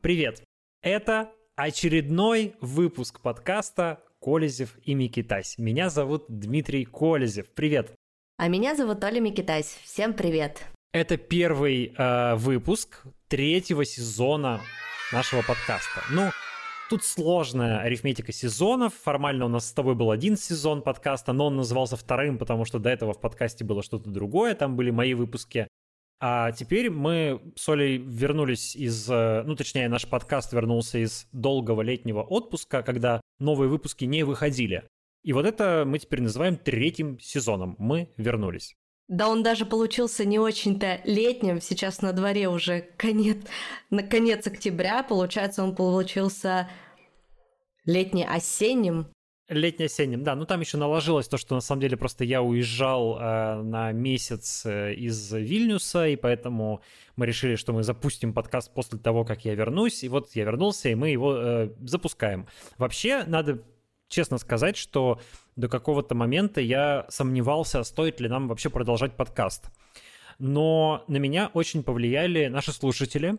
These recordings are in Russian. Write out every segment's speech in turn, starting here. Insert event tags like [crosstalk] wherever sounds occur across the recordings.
привет! Это очередной выпуск подкаста «Колезев и Микитась». Меня зовут Дмитрий Колезев. Привет! А меня зовут Оля Микитась. Всем привет! Это первый э, выпуск третьего сезона нашего подкаста. Ну, Тут сложная арифметика сезонов. Формально у нас с тобой был один сезон подкаста, но он назывался вторым, потому что до этого в подкасте было что-то другое. Там были мои выпуски. А теперь мы с Олей вернулись из, э, ну точнее наш подкаст вернулся из долгого летнего отпуска, когда новые выпуски не выходили. И вот это мы теперь называем третьим сезоном. Мы вернулись. Да он даже получился не очень-то летним, сейчас на дворе уже конец, на конец октября, получается он получился летне-осенним, Летне-осенним, да. Ну там еще наложилось то, что на самом деле просто я уезжал э, на месяц э, из Вильнюса, и поэтому мы решили, что мы запустим подкаст после того, как я вернусь. И вот я вернулся, и мы его э, запускаем. Вообще, надо честно сказать, что до какого-то момента я сомневался, стоит ли нам вообще продолжать подкаст. Но на меня очень повлияли наши слушатели,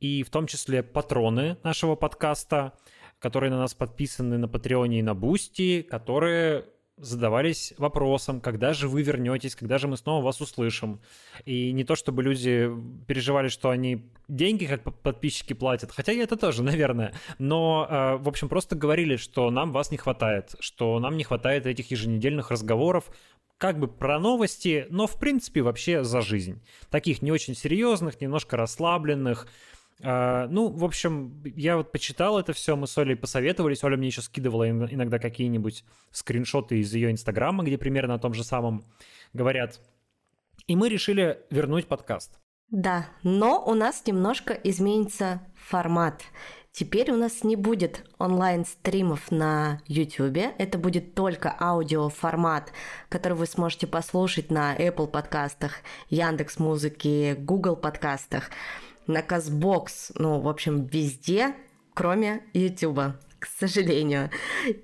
и в том числе патроны нашего подкаста – которые на нас подписаны на Patreon е и на Boosty, которые задавались вопросом, когда же вы вернетесь, когда же мы снова вас услышим. И не то, чтобы люди переживали, что они деньги как подписчики платят, хотя и это тоже, [laughs] наверное, но, э, в общем, просто говорили, что нам вас не хватает, что нам не хватает этих еженедельных разговоров, как бы про новости, но, в принципе, вообще за жизнь. Таких не очень серьезных, немножко расслабленных, а, ну, в общем, я вот почитал это все, мы с Олей посоветовались. Оля мне еще скидывала иногда какие-нибудь скриншоты из ее инстаграма, где примерно о том же самом говорят. И мы решили вернуть подкаст. Да, но у нас немножко изменится формат. Теперь у нас не будет онлайн-стримов на YouTube, это будет только аудиоформат, который вы сможете послушать на Apple подкастах, Яндекс музыки, Google подкастах на Казбокс, ну, в общем, везде, кроме Ютуба к сожалению.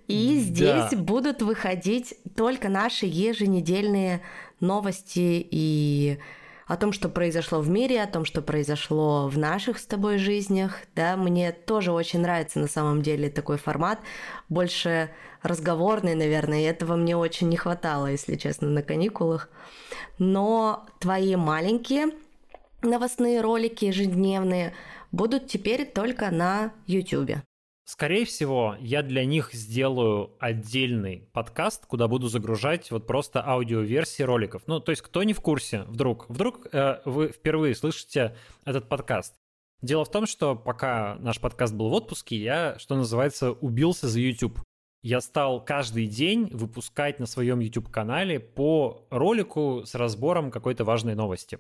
И здесь да. будут выходить только наши еженедельные новости и о том, что произошло в мире, о том, что произошло в наших с тобой жизнях. Да, мне тоже очень нравится на самом деле такой формат, больше разговорный, наверное, и этого мне очень не хватало, если честно, на каникулах. Но твои маленькие новостные ролики ежедневные будут теперь только на YouTube. Скорее всего, я для них сделаю отдельный подкаст, куда буду загружать вот просто аудиоверсии роликов. Ну, то есть, кто не в курсе, вдруг, вдруг э, вы впервые слышите этот подкаст. Дело в том, что пока наш подкаст был в отпуске, я, что называется, убился за YouTube. Я стал каждый день выпускать на своем YouTube-канале по ролику с разбором какой-то важной новости.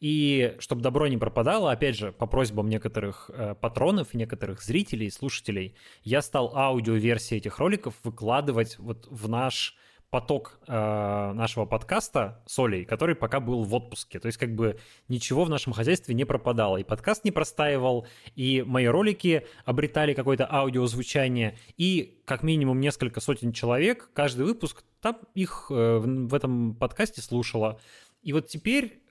И чтобы добро не пропадало, опять же, по просьбам некоторых э, патронов, некоторых зрителей, слушателей, я стал аудиоверсии этих роликов выкладывать вот в наш поток э, нашего подкаста с Олей, который пока был в отпуске. То есть как бы ничего в нашем хозяйстве не пропадало. И подкаст не простаивал, и мои ролики обретали какое-то аудиозвучание, и как минимум несколько сотен человек каждый выпуск там их э, в этом подкасте слушало. И вот теперь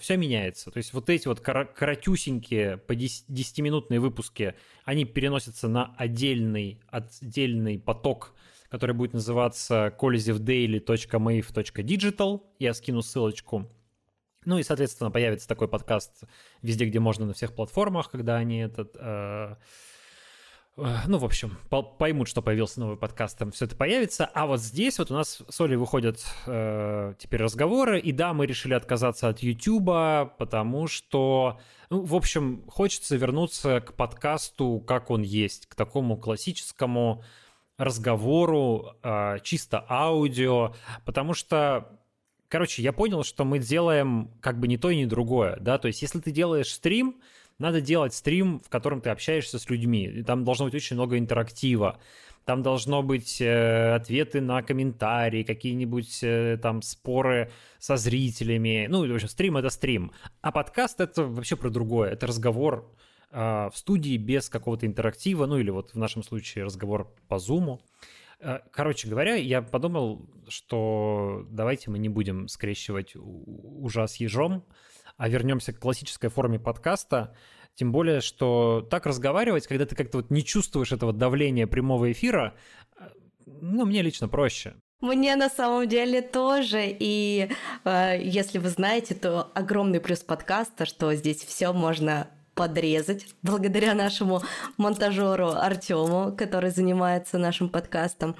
все меняется. То есть вот эти вот коротюсенькие по 10-минутные выпуски, они переносятся на отдельный, отдельный поток, который будет называться kolizevdaily.mave.digital. Я скину ссылочку. Ну и, соответственно, появится такой подкаст везде, где можно, на всех платформах, когда они этот... Э, Э, ну, в общем, поймут, что появился новый подкаст, там все это появится. А вот здесь вот у нас с Олей выходят э, теперь разговоры. И да, мы решили отказаться от Ютуба, потому что, ну, в общем, хочется вернуться к подкасту, как он есть, к такому классическому разговору, э, чисто аудио, потому что Короче, я понял, что мы делаем как бы не то и не другое, да, то есть если ты делаешь стрим, надо делать стрим, в котором ты общаешься с людьми. И там должно быть очень много интерактива. Там должно быть э, ответы на комментарии, какие-нибудь э, там споры со зрителями. Ну, в общем, стрим — это стрим. А подкаст — это вообще про другое. Это разговор э, в студии без какого-то интерактива, ну или вот в нашем случае разговор по зуму. Э, короче говоря, я подумал, что давайте мы не будем скрещивать ужас ежом, а вернемся к классической форме подкаста. Тем более, что так разговаривать, когда ты как-то вот не чувствуешь этого давления прямого эфира, э, ну, мне лично проще. Мне на самом деле тоже, и э, если вы знаете, то огромный плюс подкаста, что здесь все можно подрезать благодаря нашему монтажеру Артему, который занимается нашим подкастом.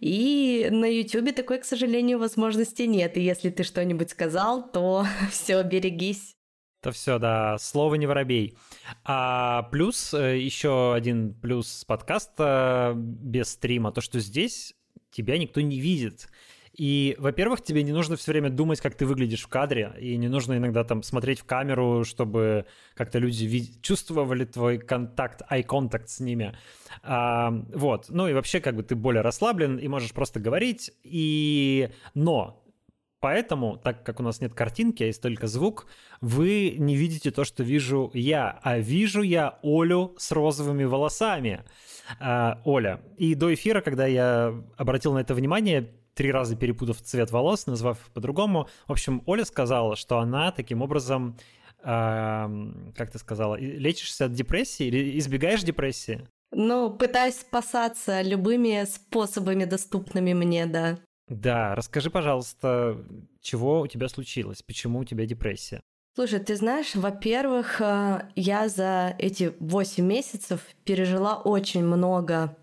И на YouTube такой, к сожалению, возможности нет. И если ты что-нибудь сказал, то [laughs] все, берегись. То все, да, слово не воробей. А плюс, э, еще один плюс подкаста без стрима, то, что здесь тебя никто не видит. И, во-первых, тебе не нужно все время думать, как ты выглядишь в кадре, и не нужно иногда там смотреть в камеру, чтобы как-то люди вид- чувствовали твой контакт, eye contact с ними. А, вот. Ну и вообще, как бы ты более расслаблен и можешь просто говорить. И... Но Поэтому, так как у нас нет картинки, а есть только звук, вы не видите то, что вижу я, а вижу я Олю с розовыми волосами. А, Оля. И до эфира, когда я обратил на это внимание, три раза перепутав цвет волос, назвав по-другому. В общем, Оля сказала, что она таким образом, э, как ты сказала, лечишься от депрессии или избегаешь депрессии? Ну, пытаюсь спасаться любыми способами, доступными мне, да. Да, расскажи, пожалуйста, чего у тебя случилось, почему у тебя депрессия? Слушай, ты знаешь, во-первых, э, я за эти 8 месяцев пережила очень много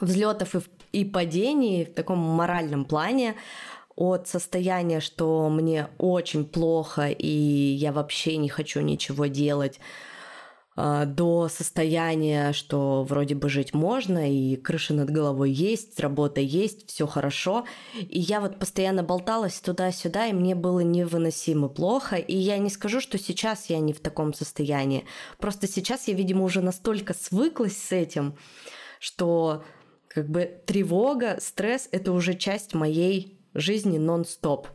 взлетов и и падений в таком моральном плане от состояния, что мне очень плохо и я вообще не хочу ничего делать, а, до состояния, что вроде бы жить можно, и крыша над головой есть, работа есть, все хорошо. И я вот постоянно болталась туда-сюда, и мне было невыносимо плохо. И я не скажу, что сейчас я не в таком состоянии. Просто сейчас я, видимо, уже настолько свыклась с этим, что как бы тревога, стресс — это уже часть моей жизни нон-стоп.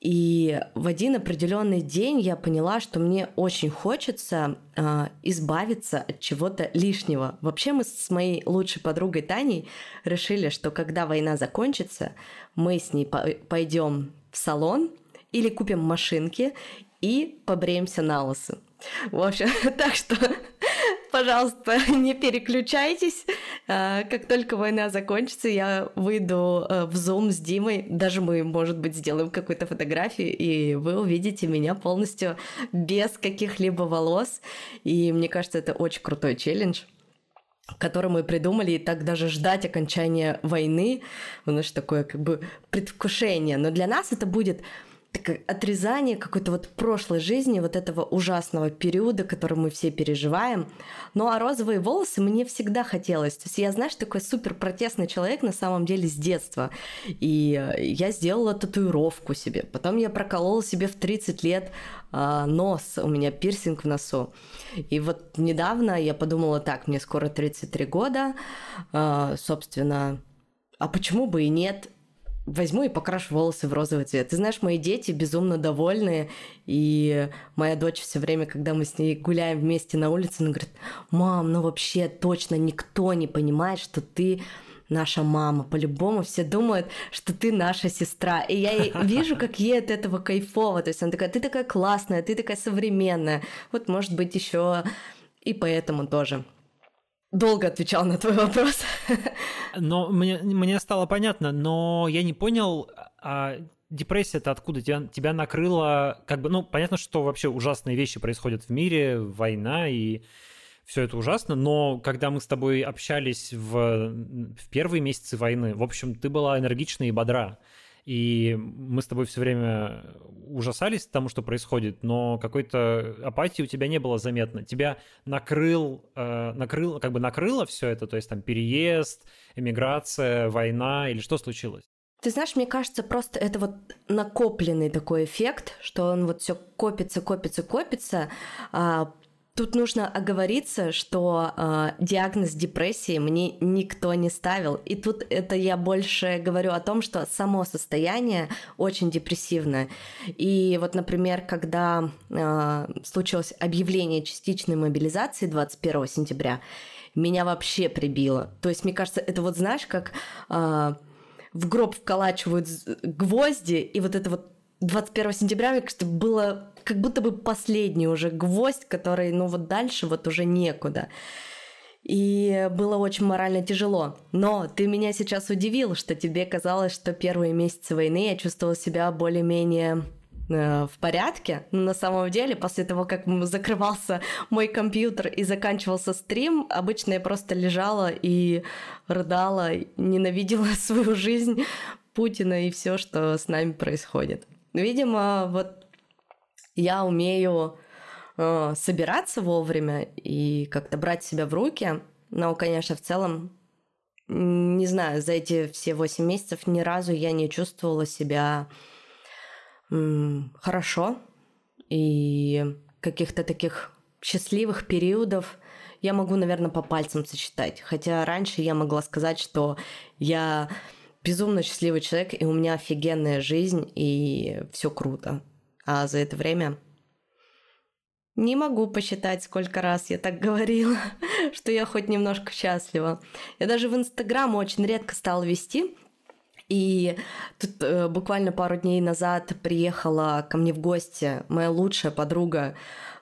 И в один определенный день я поняла, что мне очень хочется э, избавиться от чего-то лишнего. Вообще мы с моей лучшей подругой Таней решили, что когда война закончится, мы с ней по пойдем в салон или купим машинки и побреемся на лысо. В общем, [laughs] так что [laughs] пожалуйста, [laughs] не переключайтесь. А, как только война закончится, я выйду э, в Zoom с Димой. Даже мы, может быть, сделаем какую-то фотографию, и вы увидите меня полностью без каких-либо волос. И мне кажется, это очень крутой челлендж который мы придумали, и так даже ждать окончания войны, у нас такое как бы предвкушение. Но для нас это будет отрезание какой-то вот прошлой жизни, вот этого ужасного периода, который мы все переживаем. Ну а розовые волосы мне всегда хотелось. То есть я, знаешь, такой супер протестный человек на самом деле с детства. И я сделала татуировку себе. Потом я проколола себе в 30 лет э, нос, у меня пирсинг в носу. И вот недавно я подумала, так, мне скоро 33 года, э, собственно, а почему бы и нет? Возьму и покрашу волосы в розовый цвет. Ты знаешь, мои дети безумно довольны, и моя дочь все время, когда мы с ней гуляем вместе на улице, она говорит, мам, ну вообще точно никто не понимает, что ты наша мама. По-любому все думают, что ты наша сестра. И я [laughs] вижу, как ей от этого кайфово. То есть она такая, ты такая классная, ты такая современная. Вот, может быть, еще и поэтому тоже долго отвечал на твой вопрос. [laughs] Но мне, мне стало понятно, но я не понял, а депрессия-то откуда? Тебя, тебя накрыло, как бы, ну, понятно, что вообще ужасные вещи происходят в мире, война и все это ужасно, но когда мы с тобой общались в, в первые месяцы войны, в общем, ты была энергична и бодра. И мы с тобой все время ужасались тому, что происходит, но какой-то апатии у тебя не было заметно. Тебя накрыл, э, накрыл, как бы накрыло все это, то есть там переезд, эмиграция, война или что случилось? Ты знаешь, мне кажется, просто это вот накопленный такой эффект, что он вот все копится, копится, копится, а Тут нужно оговориться, что э, диагноз депрессии мне никто не ставил. И тут это я больше говорю о том, что само состояние очень депрессивное. И вот, например, когда э, случилось объявление частичной мобилизации 21 сентября, меня вообще прибило. То есть, мне кажется, это вот знаешь, как э, в гроб вколачивают гвозди, и вот это вот 21 сентября, мне кажется, было как будто бы последний уже гвоздь, который, ну вот дальше вот уже некуда. И было очень морально тяжело. Но ты меня сейчас удивил, что тебе казалось, что первые месяцы войны я чувствовала себя более-менее э, в порядке. Но на самом деле, после того, как закрывался мой компьютер и заканчивался стрим, обычно я просто лежала и рыдала, ненавидела [laughs] свою жизнь, Путина и все, что с нами происходит. Видимо, вот я умею э, собираться вовремя и как-то брать себя в руки, но, конечно, в целом, не знаю, за эти все восемь месяцев ни разу я не чувствовала себя хорошо и каких-то таких счастливых периодов я могу, наверное, по пальцам сочетать. Хотя раньше я могла сказать, что я безумно счастливый человек, и у меня офигенная жизнь, и все круто. А за это время не могу посчитать, сколько раз я так говорила, [laughs] что я хоть немножко счастлива. Я даже в Инстаграм очень редко стала вести, и тут э, буквально пару дней назад приехала ко мне в гости моя лучшая подруга,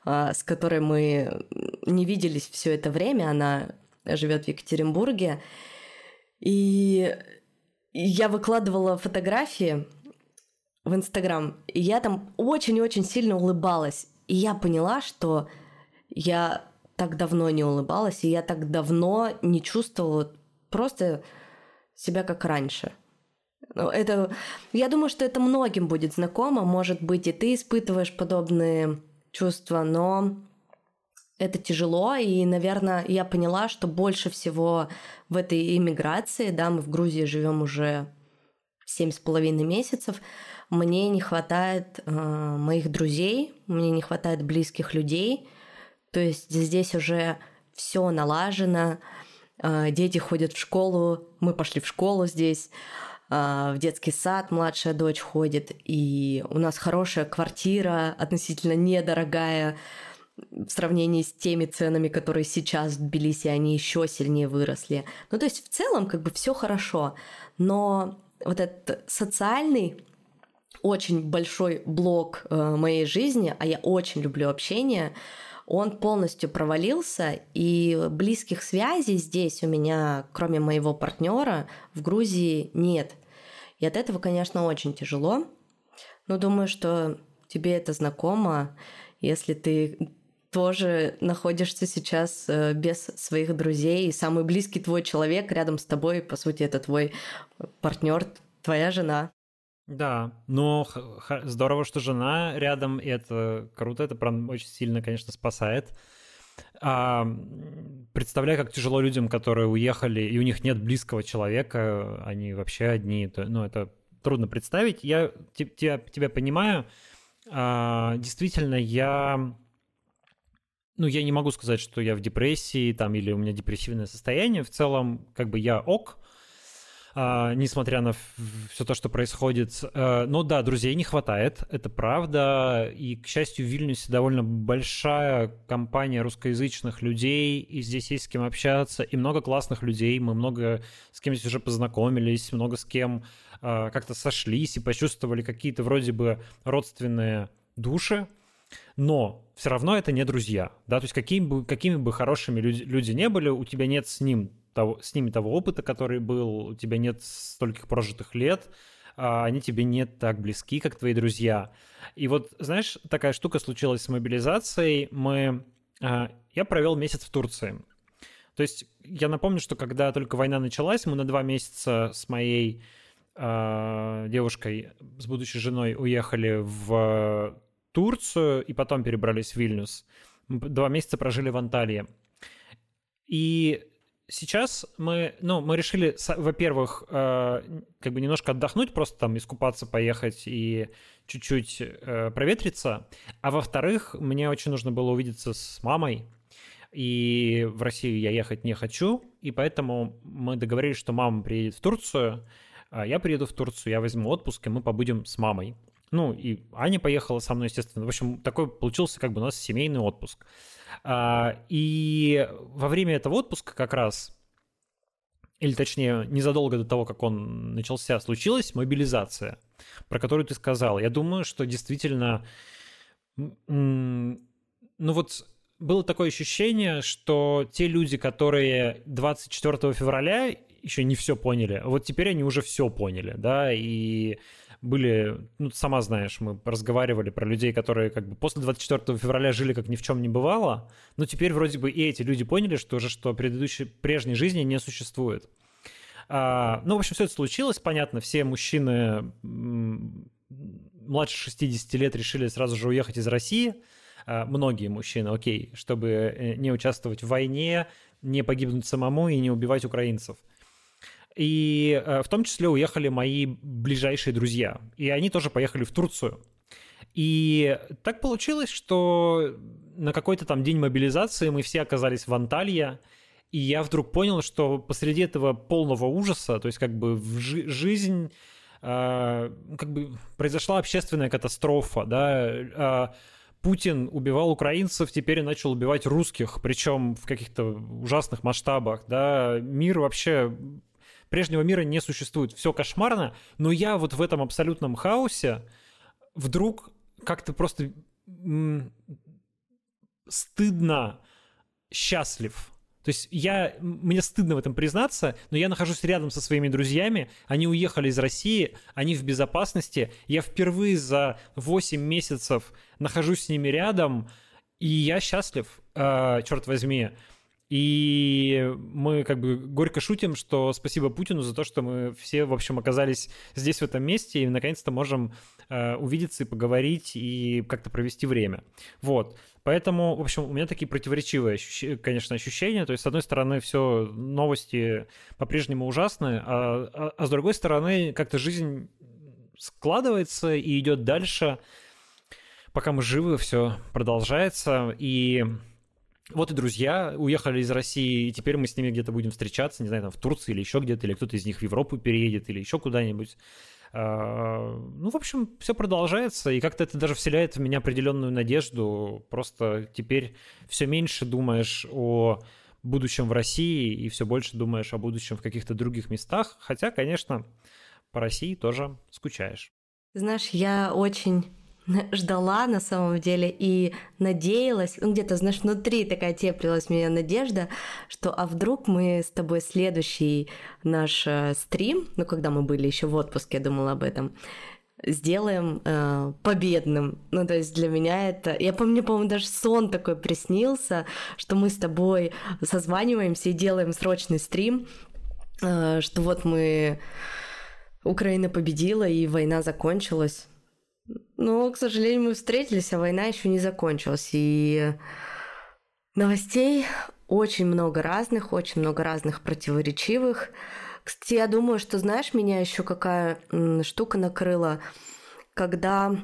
э, с которой мы не виделись все это время. Она живет в Екатеринбурге. И я выкладывала фотографии в Инстаграм, и я там очень-очень сильно улыбалась. И я поняла, что я так давно не улыбалась, и я так давно не чувствовала просто себя как раньше. Ну, это, я думаю, что это многим будет знакомо. Может быть, и ты испытываешь подобные чувства, но это тяжело, и, наверное, я поняла, что больше всего в этой иммиграции, да, мы в Грузии живем уже семь с половиной месяцев, мне не хватает э, моих друзей, мне не хватает близких людей, то есть здесь уже все налажено, э, дети ходят в школу, мы пошли в школу здесь, э, в детский сад младшая дочь ходит, и у нас хорошая квартира, относительно недорогая, в сравнении с теми ценами, которые сейчас в Тбилиси, они еще сильнее выросли. Ну, то есть в целом как бы все хорошо, но вот этот социальный очень большой блок э, моей жизни, а я очень люблю общение, он полностью провалился, и близких связей здесь у меня, кроме моего партнера, в Грузии нет. И от этого, конечно, очень тяжело. Но думаю, что тебе это знакомо, если ты тоже находишься сейчас э, без своих друзей, и самый близкий твой человек рядом с тобой, по сути, это твой партнер, твоя жена. Да, но здорово, что жена рядом, и это круто, это прям очень сильно, конечно, спасает. А, представляю, как тяжело людям, которые уехали, и у них нет близкого человека, они вообще одни, то, ну, это трудно представить. Я тебя, тебя понимаю. А, действительно, я ну, я не могу сказать, что я в депрессии там или у меня депрессивное состояние. В целом, как бы я ок, а, несмотря на все то, что происходит. А, но да, друзей не хватает, это правда. И, к счастью, в Вильнюсе довольно большая компания русскоязычных людей, и здесь есть с кем общаться, и много классных людей. Мы много с кем здесь уже познакомились, много с кем а, как-то сошлись и почувствовали какие-то вроде бы родственные души но все равно это не друзья, да, то есть какими бы, какими бы хорошими люди, люди не были, у тебя нет с ним того, с ними того опыта, который был, у тебя нет стольких прожитых лет, а они тебе не так близки, как твои друзья. И вот, знаешь, такая штука случилась с мобилизацией. Мы, а, я провел месяц в Турции. То есть я напомню, что когда только война началась, мы на два месяца с моей э, девушкой, с будущей женой уехали в Турцию и потом перебрались в Вильнюс. Два месяца прожили в Анталии. И сейчас мы, ну, мы решили, во-первых, э, как бы немножко отдохнуть, просто там искупаться, поехать и чуть-чуть э, проветриться. А во-вторых, мне очень нужно было увидеться с мамой, и в Россию я ехать не хочу, и поэтому мы договорились, что мама приедет в Турцию, а я приеду в Турцию, я возьму отпуск, и мы побудем с мамой. Ну, и Аня поехала со мной, естественно. В общем, такой получился как бы у нас семейный отпуск. А, и во время этого отпуска как раз, или точнее, незадолго до того, как он начался, случилась мобилизация. про которую ты сказал. Я думаю, что действительно, ну вот было такое ощущение, что те люди, которые 24 февраля еще не все поняли, вот теперь они уже все поняли, да, и были, ну, сама знаешь, мы разговаривали про людей, которые как бы после 24 февраля жили как ни в чем не бывало, но теперь вроде бы и эти люди поняли, что уже что предыдущей, прежней жизни не существует. А, ну, в общем, все это случилось, понятно, все мужчины младше 60 лет решили сразу же уехать из России, а, многие мужчины, окей, чтобы э, не участвовать в войне, не погибнуть самому и не убивать украинцев – и э, в том числе уехали мои ближайшие друзья. И они тоже поехали в Турцию. И так получилось, что на какой-то там день мобилизации мы все оказались в Анталье, и я вдруг понял, что посреди этого полного ужаса, то есть как бы в жи- жизнь, э, как бы произошла общественная катастрофа, да, э, Путин убивал украинцев, теперь начал убивать русских, причем в каких-то ужасных масштабах, да, мир вообще прежнего мира не существует, все кошмарно, но я вот в этом абсолютном хаосе вдруг как-то просто стыдно счастлив. То есть я, мне стыдно в этом признаться, но я нахожусь рядом со своими друзьями, они уехали из России, они в безопасности, я впервые за 8 месяцев нахожусь с ними рядом, и я счастлив, э, черт возьми. И мы как бы горько шутим, что спасибо Путину за то, что мы все, в общем, оказались здесь, в этом месте, и наконец-то можем э, увидеться и поговорить, и как-то провести время. Вот. Поэтому, в общем, у меня такие противоречивые, конечно, ощущения. То есть, с одной стороны, все новости по-прежнему ужасны, а, а, а с другой стороны, как-то жизнь складывается и идет дальше. Пока мы живы, все продолжается. И вот и друзья уехали из России, и теперь мы с ними где-то будем встречаться, не знаю, там в Турции или еще где-то, или кто-то из них в Европу переедет, или еще куда-нибудь. А, ну, в общем, все продолжается, и как-то это даже вселяет в меня определенную надежду. Просто теперь все меньше думаешь о будущем в России и все больше думаешь о будущем в каких-то других местах. Хотя, конечно, по России тоже скучаешь. Знаешь, я очень [laughs] ждала на самом деле и надеялась, ну где-то, знаешь, внутри такая теплилась меня надежда, что а вдруг мы с тобой следующий наш э, стрим, ну когда мы были еще в отпуске, я думала об этом, сделаем э, победным. Ну, то есть для меня это... Я помню, по-моему, даже сон такой приснился, что мы с тобой созваниваемся и делаем срочный стрим, э, что вот мы... Украина победила, и война закончилась. Но, к сожалению, мы встретились, а война еще не закончилась. И новостей очень много разных, очень много разных противоречивых. Кстати, я думаю, что, знаешь, меня еще какая штука накрыла, когда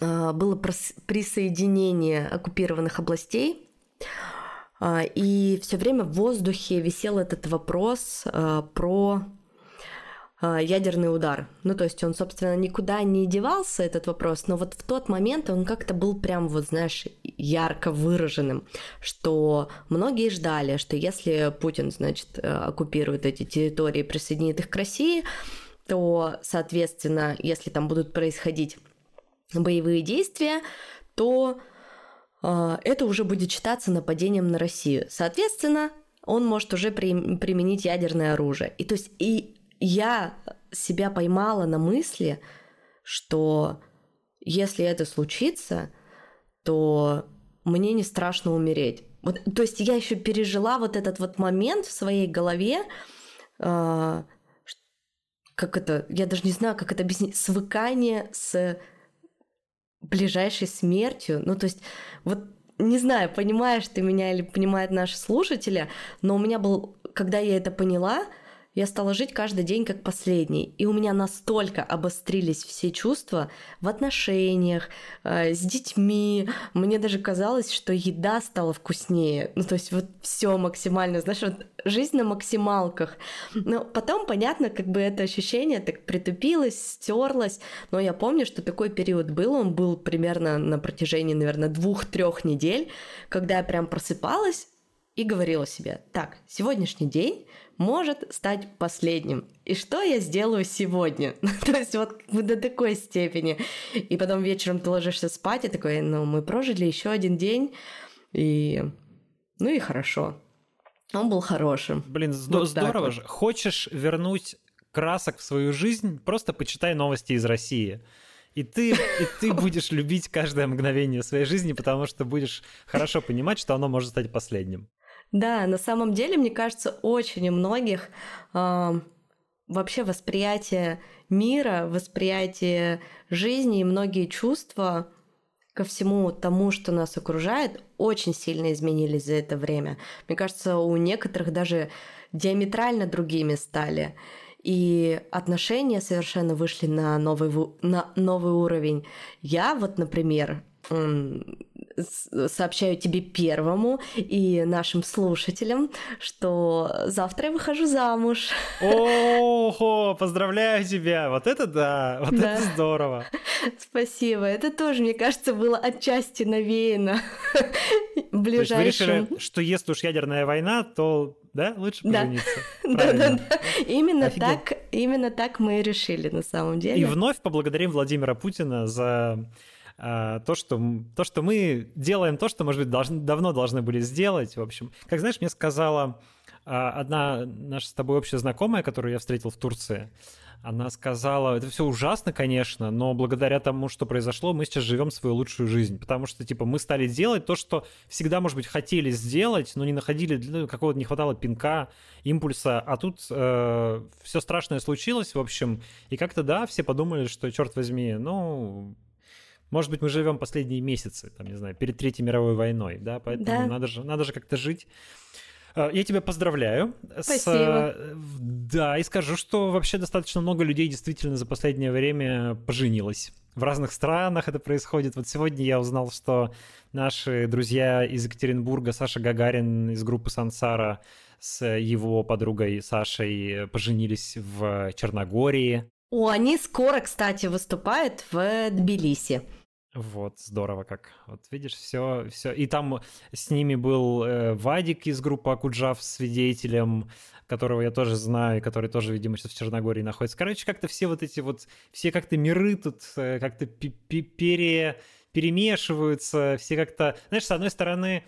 э, было присоединение оккупированных областей, э, и все время в воздухе висел этот вопрос э, про а, ядерный удар. Ну, то есть он, собственно, никуда не девался, этот вопрос, но вот в тот момент он как-то был прям, вот, знаешь, ярко выраженным, что многие ждали, что если Путин, значит, э, оккупирует эти территории и присоединит их к России, то, соответственно, если там будут происходить боевые действия, то э, это уже будет считаться нападением на Россию. Соответственно, он может уже при, применить ядерное оружие. И то есть и я себя поймала на мысли, что если это случится, то мне не страшно умереть. Вот, то есть я еще пережила вот этот вот момент в своей голове, э, как это, я даже не знаю, как это объяснить, свыкание с ближайшей смертью. Ну, то есть, вот не знаю, понимаешь ты меня или понимают наши слушатели, но у меня был, когда я это поняла, я стала жить каждый день как последний. И у меня настолько обострились все чувства в отношениях, э, с детьми. Мне даже казалось, что еда стала вкуснее. Ну, то есть вот все максимально, знаешь, вот жизнь на максималках. Но потом, понятно, как бы это ощущение так притупилось, стерлось. Но я помню, что такой период был. Он был примерно на протяжении, наверное, двух-трех недель, когда я прям просыпалась и говорила себе, так, сегодняшний день может стать последним. И что я сделаю сегодня? [laughs] То есть вот до такой степени. И потом вечером ты ложишься спать и такой, ну, мы прожили еще один день, и ну и хорошо. Он был хорошим. Блин, вот здорово же. Вот. Хочешь вернуть красок в свою жизнь, просто почитай новости из России. И ты, и ты [laughs] будешь любить каждое мгновение своей жизни, потому что будешь хорошо понимать, что оно может стать последним. Да, на самом деле, мне кажется, очень у многих э, вообще восприятие мира, восприятие жизни и многие чувства ко всему тому, что нас окружает, очень сильно изменились за это время. Мне кажется, у некоторых даже диаметрально другими стали. И отношения совершенно вышли на новый, на новый уровень. Я вот, например, сообщаю тебе первому и нашим слушателям, что завтра я выхожу замуж. Ого, поздравляю тебя! Вот это да, вот да. это здорово. Спасибо. Это тоже, мне кажется, было отчасти навеяно [laughs] ближайшим. Вы решили, что если уж ядерная война, то да, лучше пожениться. [laughs] Да, да, да. Именно так, именно так мы и решили на самом деле. И вновь поблагодарим Владимира Путина за то, что, то, что мы делаем то, что, может быть, должны, давно должны были сделать. В общем, как знаешь, мне сказала а, одна наша с тобой общая знакомая, которую я встретил в Турции, она сказала, это все ужасно, конечно, но благодаря тому, что произошло, мы сейчас живем свою лучшую жизнь, потому что, типа, мы стали делать то, что всегда, может быть, хотели сделать, но не находили, ну, какого-то не хватало пинка, импульса, а тут э, все страшное случилось, в общем, и как-то, да, все подумали, что, черт возьми, ну, может быть, мы живем последние месяцы, там, не знаю, перед Третьей мировой войной, да, поэтому да. надо же, надо же как-то жить. А, я тебя поздравляю. Спасибо. С, да, и скажу, что вообще достаточно много людей действительно за последнее время поженилось. В разных странах это происходит. Вот сегодня я узнал, что наши друзья из Екатеринбурга, Саша Гагарин из группы Сансара с его подругой Сашей поженились в Черногории. О, они скоро, кстати, выступают в Тбилиси. Вот, здорово как. Вот видишь, все, все. И там с ними был э, Вадик из группы Акуджав свидетелем, которого я тоже знаю, который тоже, видимо, сейчас в Черногории находится. Короче, как-то все вот эти вот, все как-то миры тут э, как-то пере, перемешиваются, все как-то, знаешь, с одной стороны,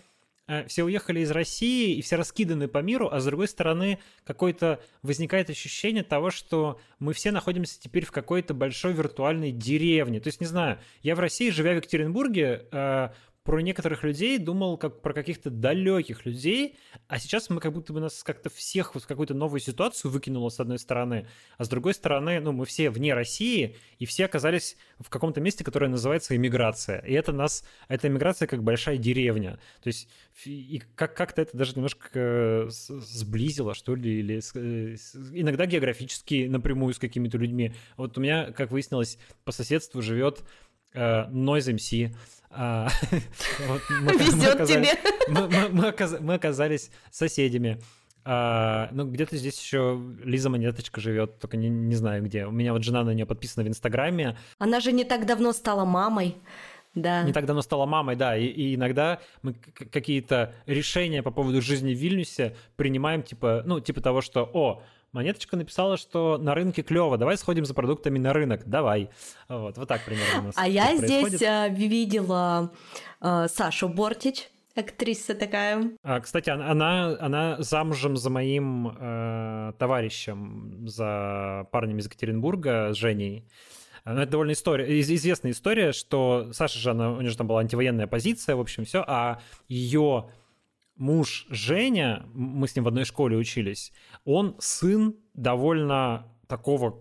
все уехали из России и все раскиданы по миру, а с другой стороны какое-то возникает ощущение того, что мы все находимся теперь в какой-то большой виртуальной деревне. То есть, не знаю, я в России, живя в Екатеринбурге, э, про некоторых людей думал как про каких-то далеких людей, а сейчас мы как будто бы нас как-то всех вот в какую-то новую ситуацию выкинуло с одной стороны, а с другой стороны, ну, мы все вне России, и все оказались в каком-то месте, которое называется иммиграция. И это нас, эта иммиграция как большая деревня. То есть и как- как-то это даже немножко э, сблизило, что ли, или э, иногда географически напрямую с какими-то людьми. Вот у меня, как выяснилось, по соседству живет Noise MC, Везет тебе. Мы оказались соседями. А, ну, где-то здесь еще Лиза Монеточка живет, только не, не знаю где. У меня вот жена на нее подписана в Инстаграме. Она же не так давно стала мамой. Да. Не так давно стала мамой, да. И, и иногда мы какие-то решения по поводу жизни в Вильнюсе принимаем, типа, ну, типа того, что, о, Монеточка написала, что на рынке клево, давай сходим за продуктами на рынок, давай. Вот, вот так примерно у нас А я здесь э, видела э, Сашу Бортич, актриса такая. А, кстати, она, она замужем за моим э, товарищем, за парнем из Екатеринбурга, с Женей. Ну, это довольно история, известная история, что Саша же, она, у нее же там была антивоенная позиция, в общем, все, а ее муж Женя, мы с ним в одной школе учились, он сын довольно такого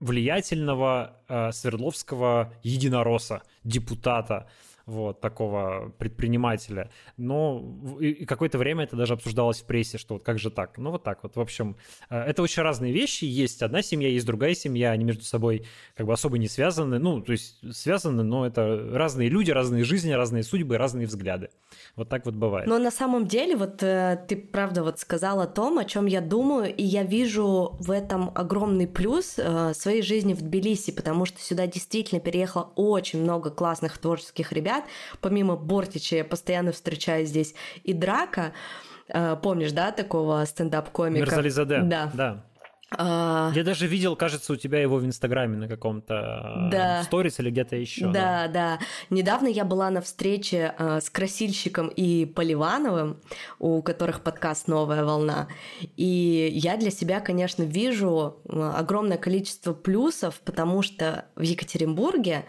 влиятельного э, Свердловского единороса, депутата вот, такого предпринимателя. Но и, какое-то время это даже обсуждалось в прессе, что вот как же так? Ну вот так вот. В общем, э, это очень разные вещи. Есть одна семья, есть другая семья, они между собой как бы особо не связаны. Ну, то есть связаны, но это разные люди, разные жизни, разные судьбы, разные взгляды. Вот так вот бывает. Но на самом деле, вот э, ты правда вот сказал о том, о чем я думаю, и я вижу в этом огромный плюс э, своей жизни в Тбилиси, потому что сюда действительно переехало очень много классных творческих ребят. Помимо Бортича я постоянно встречаю здесь и Драка. Э, помнишь, да, такого стендап-комика? Мирзализаде. Да. да. А... Я даже видел, кажется, у тебя его в Инстаграме на каком-то да. сторис или где-то еще. Да, да, да. Недавно я была на встрече э, с Красильщиком и Поливановым, у которых подкаст «Новая волна». И я для себя, конечно, вижу огромное количество плюсов, потому что в Екатеринбурге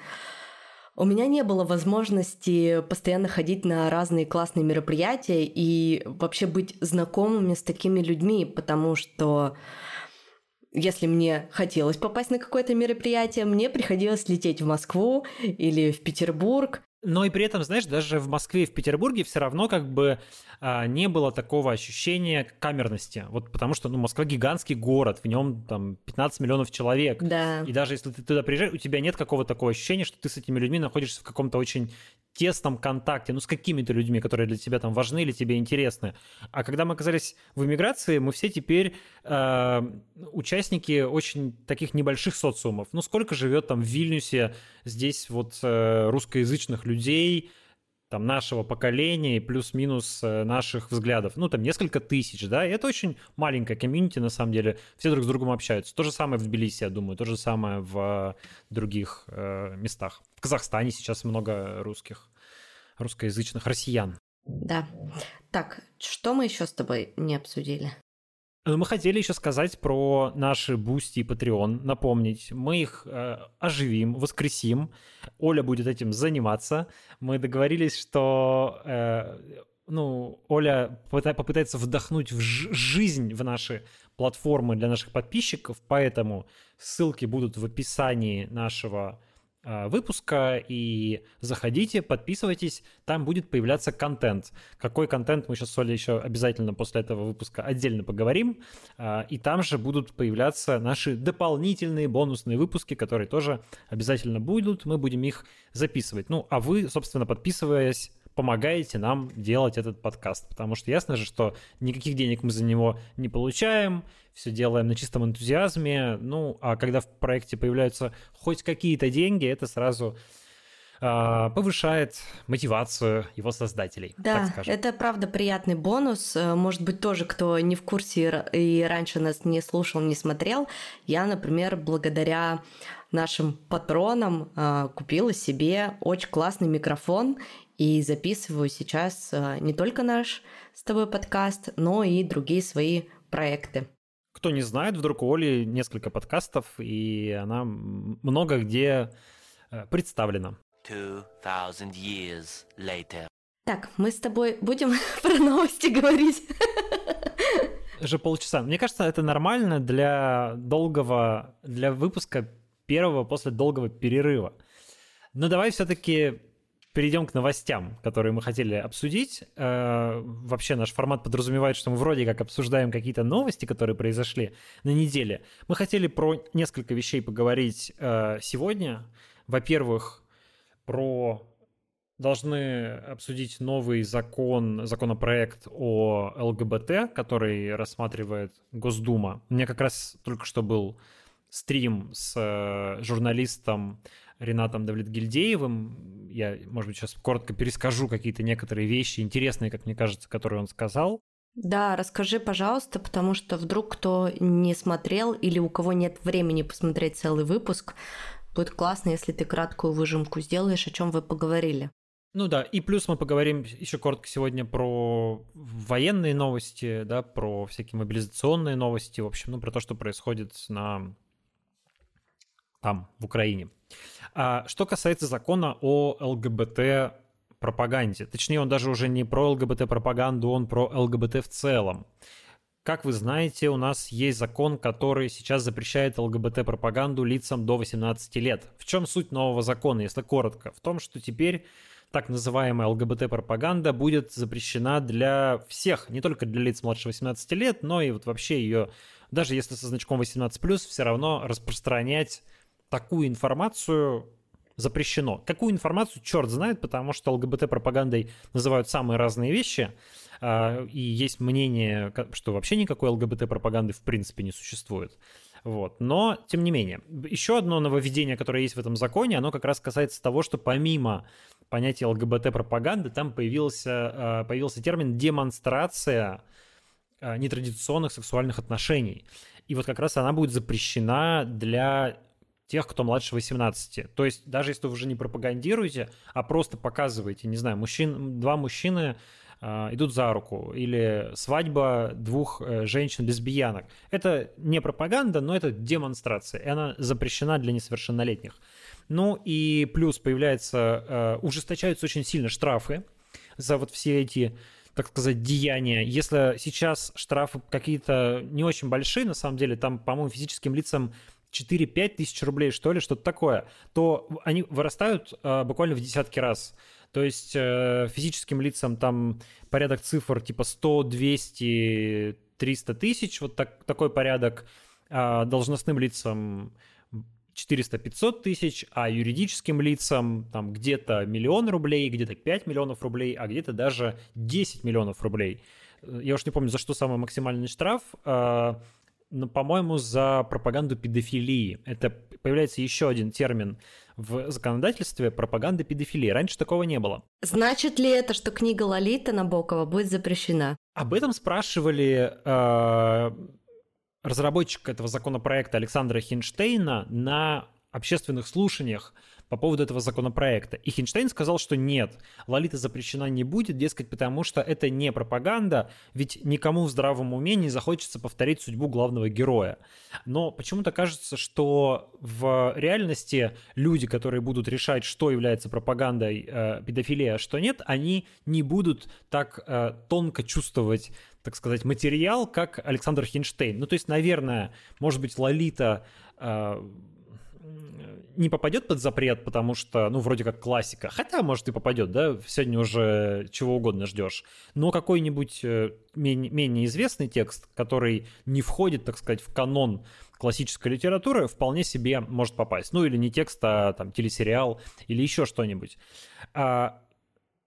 у меня не было возможности постоянно ходить на разные классные мероприятия и вообще быть знакомыми с такими людьми, потому что если мне хотелось попасть на какое-то мероприятие, мне приходилось лететь в Москву или в Петербург. Но и при этом, знаешь, даже в Москве и в Петербурге все равно как бы а, не было такого ощущения камерности. Вот потому что, ну, Москва гигантский город, в нем там 15 миллионов человек. Да. И даже если ты туда приезжаешь, у тебя нет какого-то такого ощущения, что ты с этими людьми находишься в каком-то очень тесном контакте, ну, с какими-то людьми, которые для тебя там важны или тебе интересны. А когда мы оказались в эмиграции, мы все теперь э, участники очень таких небольших социумов. Ну, сколько живет там в Вильнюсе здесь вот э, русскоязычных людей, там, нашего поколения и плюс-минус э, наших взглядов. Ну, там несколько тысяч, да, и это очень маленькая комьюнити, на самом деле. Все друг с другом общаются. То же самое в Тбилиси, я думаю, то же самое в других э, местах. В Казахстане сейчас много русских, русскоязычных россиян. Да. Так, что мы еще с тобой не обсудили? Ну, мы хотели еще сказать про наши Бусти и Patreon, напомнить. Мы их э, оживим, воскресим. Оля будет этим заниматься. Мы договорились, что э, ну, Оля попытается вдохнуть в жизнь в наши платформы для наших подписчиков, поэтому ссылки будут в описании нашего выпуска и заходите, подписывайтесь, там будет появляться контент. Какой контент мы сейчас с Олей еще обязательно после этого выпуска отдельно поговорим. А, и там же будут появляться наши дополнительные бонусные выпуски, которые тоже обязательно будут. Мы будем их записывать. Ну, а вы, собственно, подписываясь помогаете нам делать этот подкаст. Потому что ясно же, что никаких денег мы за него не получаем, все делаем на чистом энтузиазме. Ну, а когда в проекте появляются хоть какие-то деньги, это сразу а, повышает мотивацию его создателей. Да, это правда приятный бонус. Э, может быть, тоже, кто не в курсе и раньше нас не слушал, не смотрел, я, например, благодаря нашим патронам э, купила себе очень классный микрофон и записываю сейчас э, не только наш с тобой подкаст, но и другие свои проекты. Кто не знает, вдруг у Оли несколько подкастов, и она много где э, представлена. years later. Так, мы с тобой будем [laughs] про новости говорить. Уже полчаса. Мне кажется, это нормально для долгого, для выпуска первого после долгого перерыва. Но давай все-таки перейдем к новостям, которые мы хотели обсудить. Э, вообще наш формат подразумевает, что мы вроде как обсуждаем какие-то новости, которые произошли на неделе. Мы хотели про несколько вещей поговорить э, сегодня. Во-первых, про должны обсудить новый закон, законопроект о ЛГБТ, который рассматривает Госдума. У меня как раз только что был стрим с э, журналистом Ренатом Давлетгильдеевым. Я, может быть, сейчас коротко перескажу какие-то некоторые вещи интересные, как мне кажется, которые он сказал. Да, расскажи, пожалуйста, потому что вдруг кто не смотрел или у кого нет времени посмотреть целый выпуск, будет классно, если ты краткую выжимку сделаешь, о чем вы поговорили. Ну да, и плюс мы поговорим еще коротко сегодня про военные новости, да, про всякие мобилизационные новости, в общем, ну про то, что происходит на там, в Украине. А что касается закона о ЛГБТ пропаганде, точнее, он даже уже не про ЛГБТ-пропаганду, он про ЛГБТ в целом. Как вы знаете, у нас есть закон, который сейчас запрещает ЛГБТ-пропаганду лицам до 18 лет. В чем суть нового закона, если коротко? В том, что теперь так называемая ЛГБТ-пропаганда будет запрещена для всех, не только для лиц младше 18 лет, но и вот вообще ее, даже если со значком 18+, все равно распространять такую информацию запрещено. Какую информацию, черт знает, потому что ЛГБТ-пропагандой называют самые разные вещи, а, и есть мнение, что вообще никакой ЛГБТ-пропаганды в принципе не существует. Вот. Но, тем не менее, еще одно нововведение, которое есть в этом законе, оно как раз касается того, что помимо понятия ЛГБТ-пропаганды, там появился, э, появился термин «демонстрация э, нетрадиционных сексуальных отношений». И вот как раз она будет запрещена для тех, кто младше 18. То есть даже если вы уже не пропагандируете, а просто показываете, не знаю, мужчин, два мужчины э, идут за руку, или свадьба двух э, женщин-лесбиянок. Это не пропаганда, но это демонстрация, и она запрещена для несовершеннолетних. Ну и плюс появляется, э, ужесточаются очень сильно штрафы за вот все эти так сказать, деяния. Если сейчас штрафы какие-то не очень большие, на самом деле, там, по-моему, физическим лицам 4-5 тысяч рублей, что ли, что-то такое, то они вырастают э, буквально в десятки раз. То есть э, физическим лицам там порядок цифр типа 100, 200, 300 тысяч, вот так, такой порядок. А должностным лицам 400-500 тысяч, а юридическим лицам там где-то миллион рублей, где-то 5 миллионов рублей, а где-то даже 10 миллионов рублей. Э, я уж не помню, за что самый максимальный штраф. А, но, по-моему, за пропаганду педофилии. Это появляется еще один термин в законодательстве пропаганда педофилии. Раньше такого не было. Значит ли это, что книга Лолита Набокова будет запрещена? Об этом спрашивали э, разработчик этого законопроекта Александра Хинштейна на общественных слушаниях по поводу этого законопроекта. И Хинштейн сказал, что нет, Лолита запрещена не будет, дескать, потому что это не пропаганда, ведь никому в здравом уме не захочется повторить судьбу главного героя. Но почему-то кажется, что в реальности люди, которые будут решать, что является пропагандой э, педофилии, а что нет, они не будут так э, тонко чувствовать так сказать, материал, как Александр Хинштейн. Ну, то есть, наверное, может быть, Лолита э, не попадет под запрет, потому что, ну, вроде как классика. Хотя, может, и попадет, да, сегодня уже чего угодно ждешь. Но какой-нибудь э, менее, менее известный текст, который не входит, так сказать, в канон классической литературы, вполне себе может попасть. Ну, или не текст, а там телесериал или еще что-нибудь. А,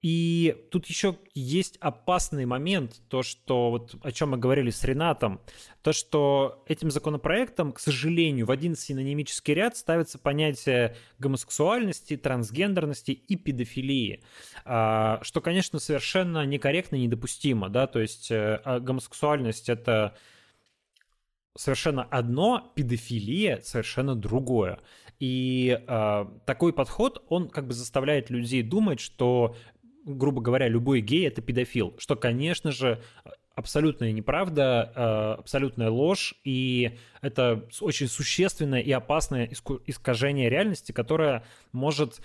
и тут еще есть опасный момент, то, что вот о чем мы говорили с Ренатом, то, что этим законопроектом, к сожалению, в один синонимический ряд ставится понятие гомосексуальности, трансгендерности и педофилии, а, что, конечно, совершенно некорректно и недопустимо, да, то есть э, а гомосексуальность это совершенно одно, педофилия совершенно другое. И э, такой подход, он как бы заставляет людей думать, что грубо говоря, любой гей — это педофил, что, конечно же, абсолютная неправда, э, абсолютная ложь, и это очень существенное и опасное искажение реальности, которое может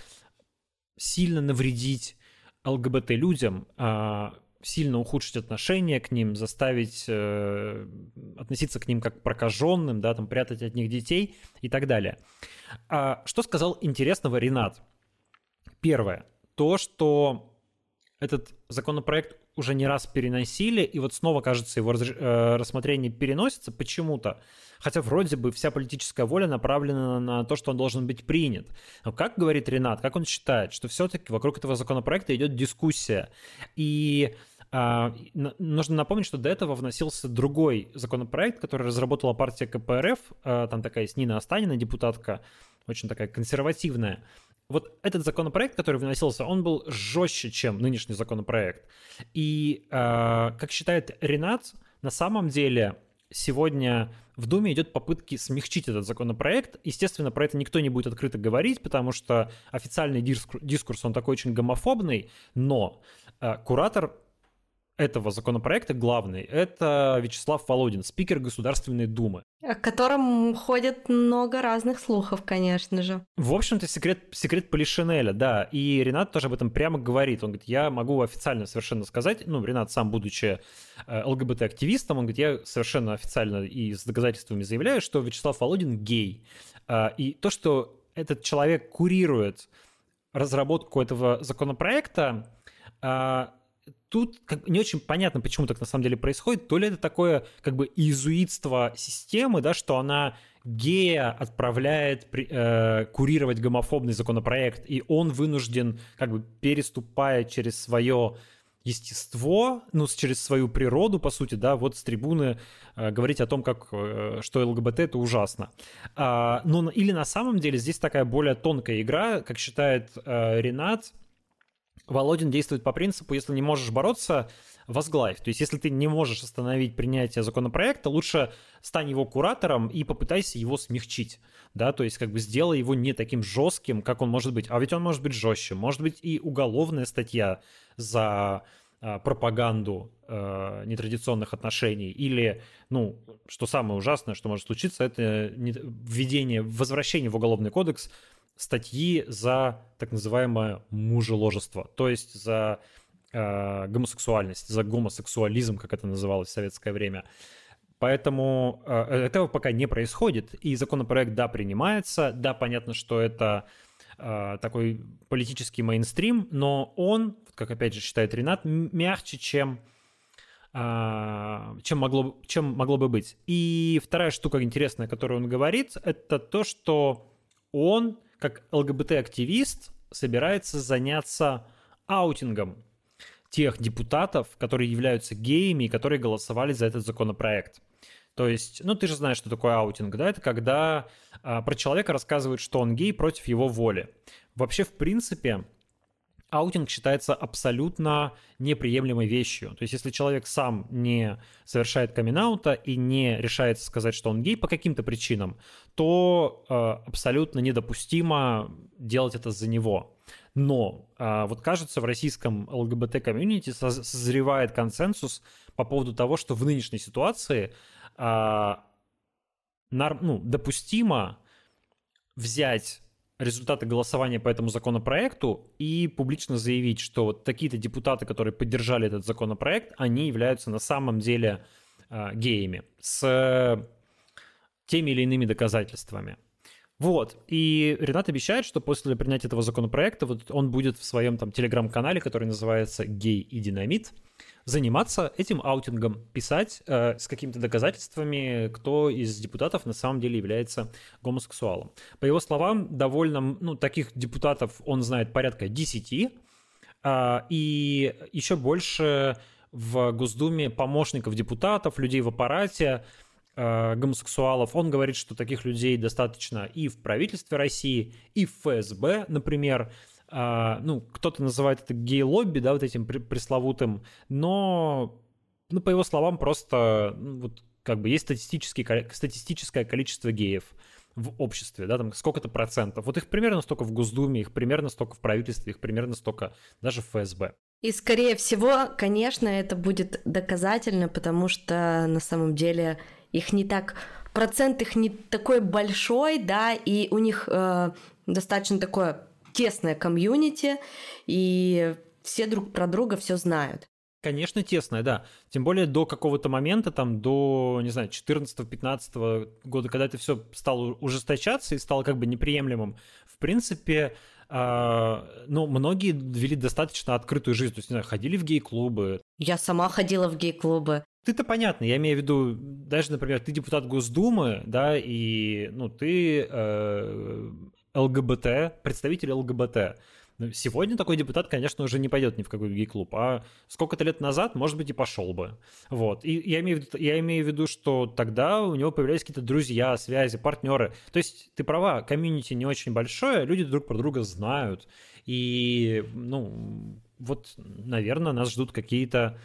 сильно навредить ЛГБТ-людям, а, сильно ухудшить отношения к ним, заставить э, относиться к ним как к прокаженным, да, там, прятать от них детей и так далее. А, что сказал интересного Ренат? Первое. То, что этот законопроект уже не раз переносили, и вот снова, кажется, его э, рассмотрение переносится почему-то, хотя вроде бы вся политическая воля направлена на то, что он должен быть принят. Но как говорит Ренат, как он считает, что все-таки вокруг этого законопроекта идет дискуссия, и а, нужно напомнить, что до этого вносился другой законопроект, который разработала партия КПРФ, а, там такая есть Нина Останина, депутатка, очень такая консервативная, вот этот законопроект, который вносился, он был жестче, чем нынешний законопроект. И, э, как считает Ренат, на самом деле сегодня в Думе идет попытки смягчить этот законопроект. Естественно, про это никто не будет открыто говорить, потому что официальный дискурс он такой очень гомофобный, но э, куратор этого законопроекта главный – это Вячеслав Володин, спикер Государственной Думы. О котором ходит много разных слухов, конечно же. В общем-то, секрет, секрет Полишинеля, да. И Ренат тоже об этом прямо говорит. Он говорит, я могу официально совершенно сказать, ну, Ренат сам, будучи э, ЛГБТ-активистом, он говорит, я совершенно официально и с доказательствами заявляю, что Вячеслав Володин гей. Э, и то, что этот человек курирует разработку этого законопроекта, э, тут как, не очень понятно, почему так на самом деле происходит. То ли это такое как бы иезуитство системы, да, что она гея отправляет э, курировать гомофобный законопроект, и он вынужден, как бы переступая через свое естество, ну, через свою природу, по сути, да, вот с трибуны э, говорить о том, как, э, что ЛГБТ — это ужасно. А, но или на самом деле здесь такая более тонкая игра, как считает э, Ренат, Володин действует по принципу, если не можешь бороться, возглавь. То есть, если ты не можешь остановить принятие законопроекта, лучше стань его куратором и попытайся его смягчить. Да, то есть, как бы сделай его не таким жестким, как он может быть. А ведь он может быть жестче. Может быть и уголовная статья за а, пропаганду э, нетрадиционных отношений или, ну, что самое ужасное, что может случиться, это введение, возвращение в уголовный кодекс статьи за так называемое мужеложество, то есть за э, гомосексуальность, за гомосексуализм, как это называлось в советское время. Поэтому э, этого пока не происходит, и законопроект, да, принимается, да, понятно, что это э, такой политический мейнстрим, но он, как опять же считает Ренат, мягче, чем э, чем могло, чем могло бы быть. И вторая штука интересная, которую он говорит, это то, что он как ЛГБТ-активист собирается заняться аутингом тех депутатов, которые являются геями и которые голосовали за этот законопроект. То есть, ну ты же знаешь, что такое аутинг, да? Это когда а, про человека рассказывают, что он гей против его воли. Вообще, в принципе, аутинг считается абсолютно неприемлемой вещью. То есть, если человек сам не совершает каминг-аут и не решается сказать, что он гей по каким-то причинам, то э, абсолютно недопустимо делать это за него. Но э, вот кажется, в российском ЛГБТ-комьюнити созревает консенсус по поводу того, что в нынешней ситуации э, нар, ну, допустимо взять результаты голосования по этому законопроекту и публично заявить, что вот такие-то депутаты, которые поддержали этот законопроект, они являются на самом деле э, геями с теми или иными доказательствами. Вот. И Ренат обещает, что после принятия этого законопроекта вот он будет в своем там телеграм-канале, который называется «Гей и динамит», заниматься этим аутингом, писать э, с какими-то доказательствами, кто из депутатов на самом деле является гомосексуалом. По его словам, довольно, ну, таких депутатов он знает порядка 10, э, и еще больше в Госдуме помощников депутатов, людей в аппарате, э, гомосексуалов. Он говорит, что таких людей достаточно и в правительстве России, и в ФСБ, например а, ну, кто-то называет это гей-лобби, да, вот этим пресловутым, но, ну, по его словам, просто, ну, вот, как бы есть статистический, статистическое количество геев в обществе, да, там сколько-то процентов. Вот их примерно столько в Госдуме, их примерно столько в правительстве, их примерно столько даже в ФСБ. И, скорее всего, конечно, это будет доказательно, потому что на самом деле их не так процент их не такой большой, да, и у них э, достаточно такое тесное комьюнити, и все друг про друга все знают. Конечно, тесное, да. Тем более до какого-то момента, там, до, не знаю, 14-15 года, когда это все стало ужесточаться и стало как бы неприемлемым, в принципе, э, ну, многие вели достаточно открытую жизнь, то есть, не знаю, ходили в гей-клубы. Я сама ходила в гей-клубы. Ты-то понятно, я имею в виду, даже, например, ты депутат Госдумы, да, и, ну, ты э, ЛГБТ, представитель ЛГБТ. Ну, сегодня такой депутат, конечно, уже не пойдет ни в какой гей-клуб, а сколько-то лет назад, может быть, и пошел бы. Вот. И я имею, в виду, я имею в виду, что тогда у него появлялись какие-то друзья, связи, партнеры. То есть ты права, комьюнити не очень большое, люди друг про друга знают. И, ну, вот, наверное, нас ждут какие-то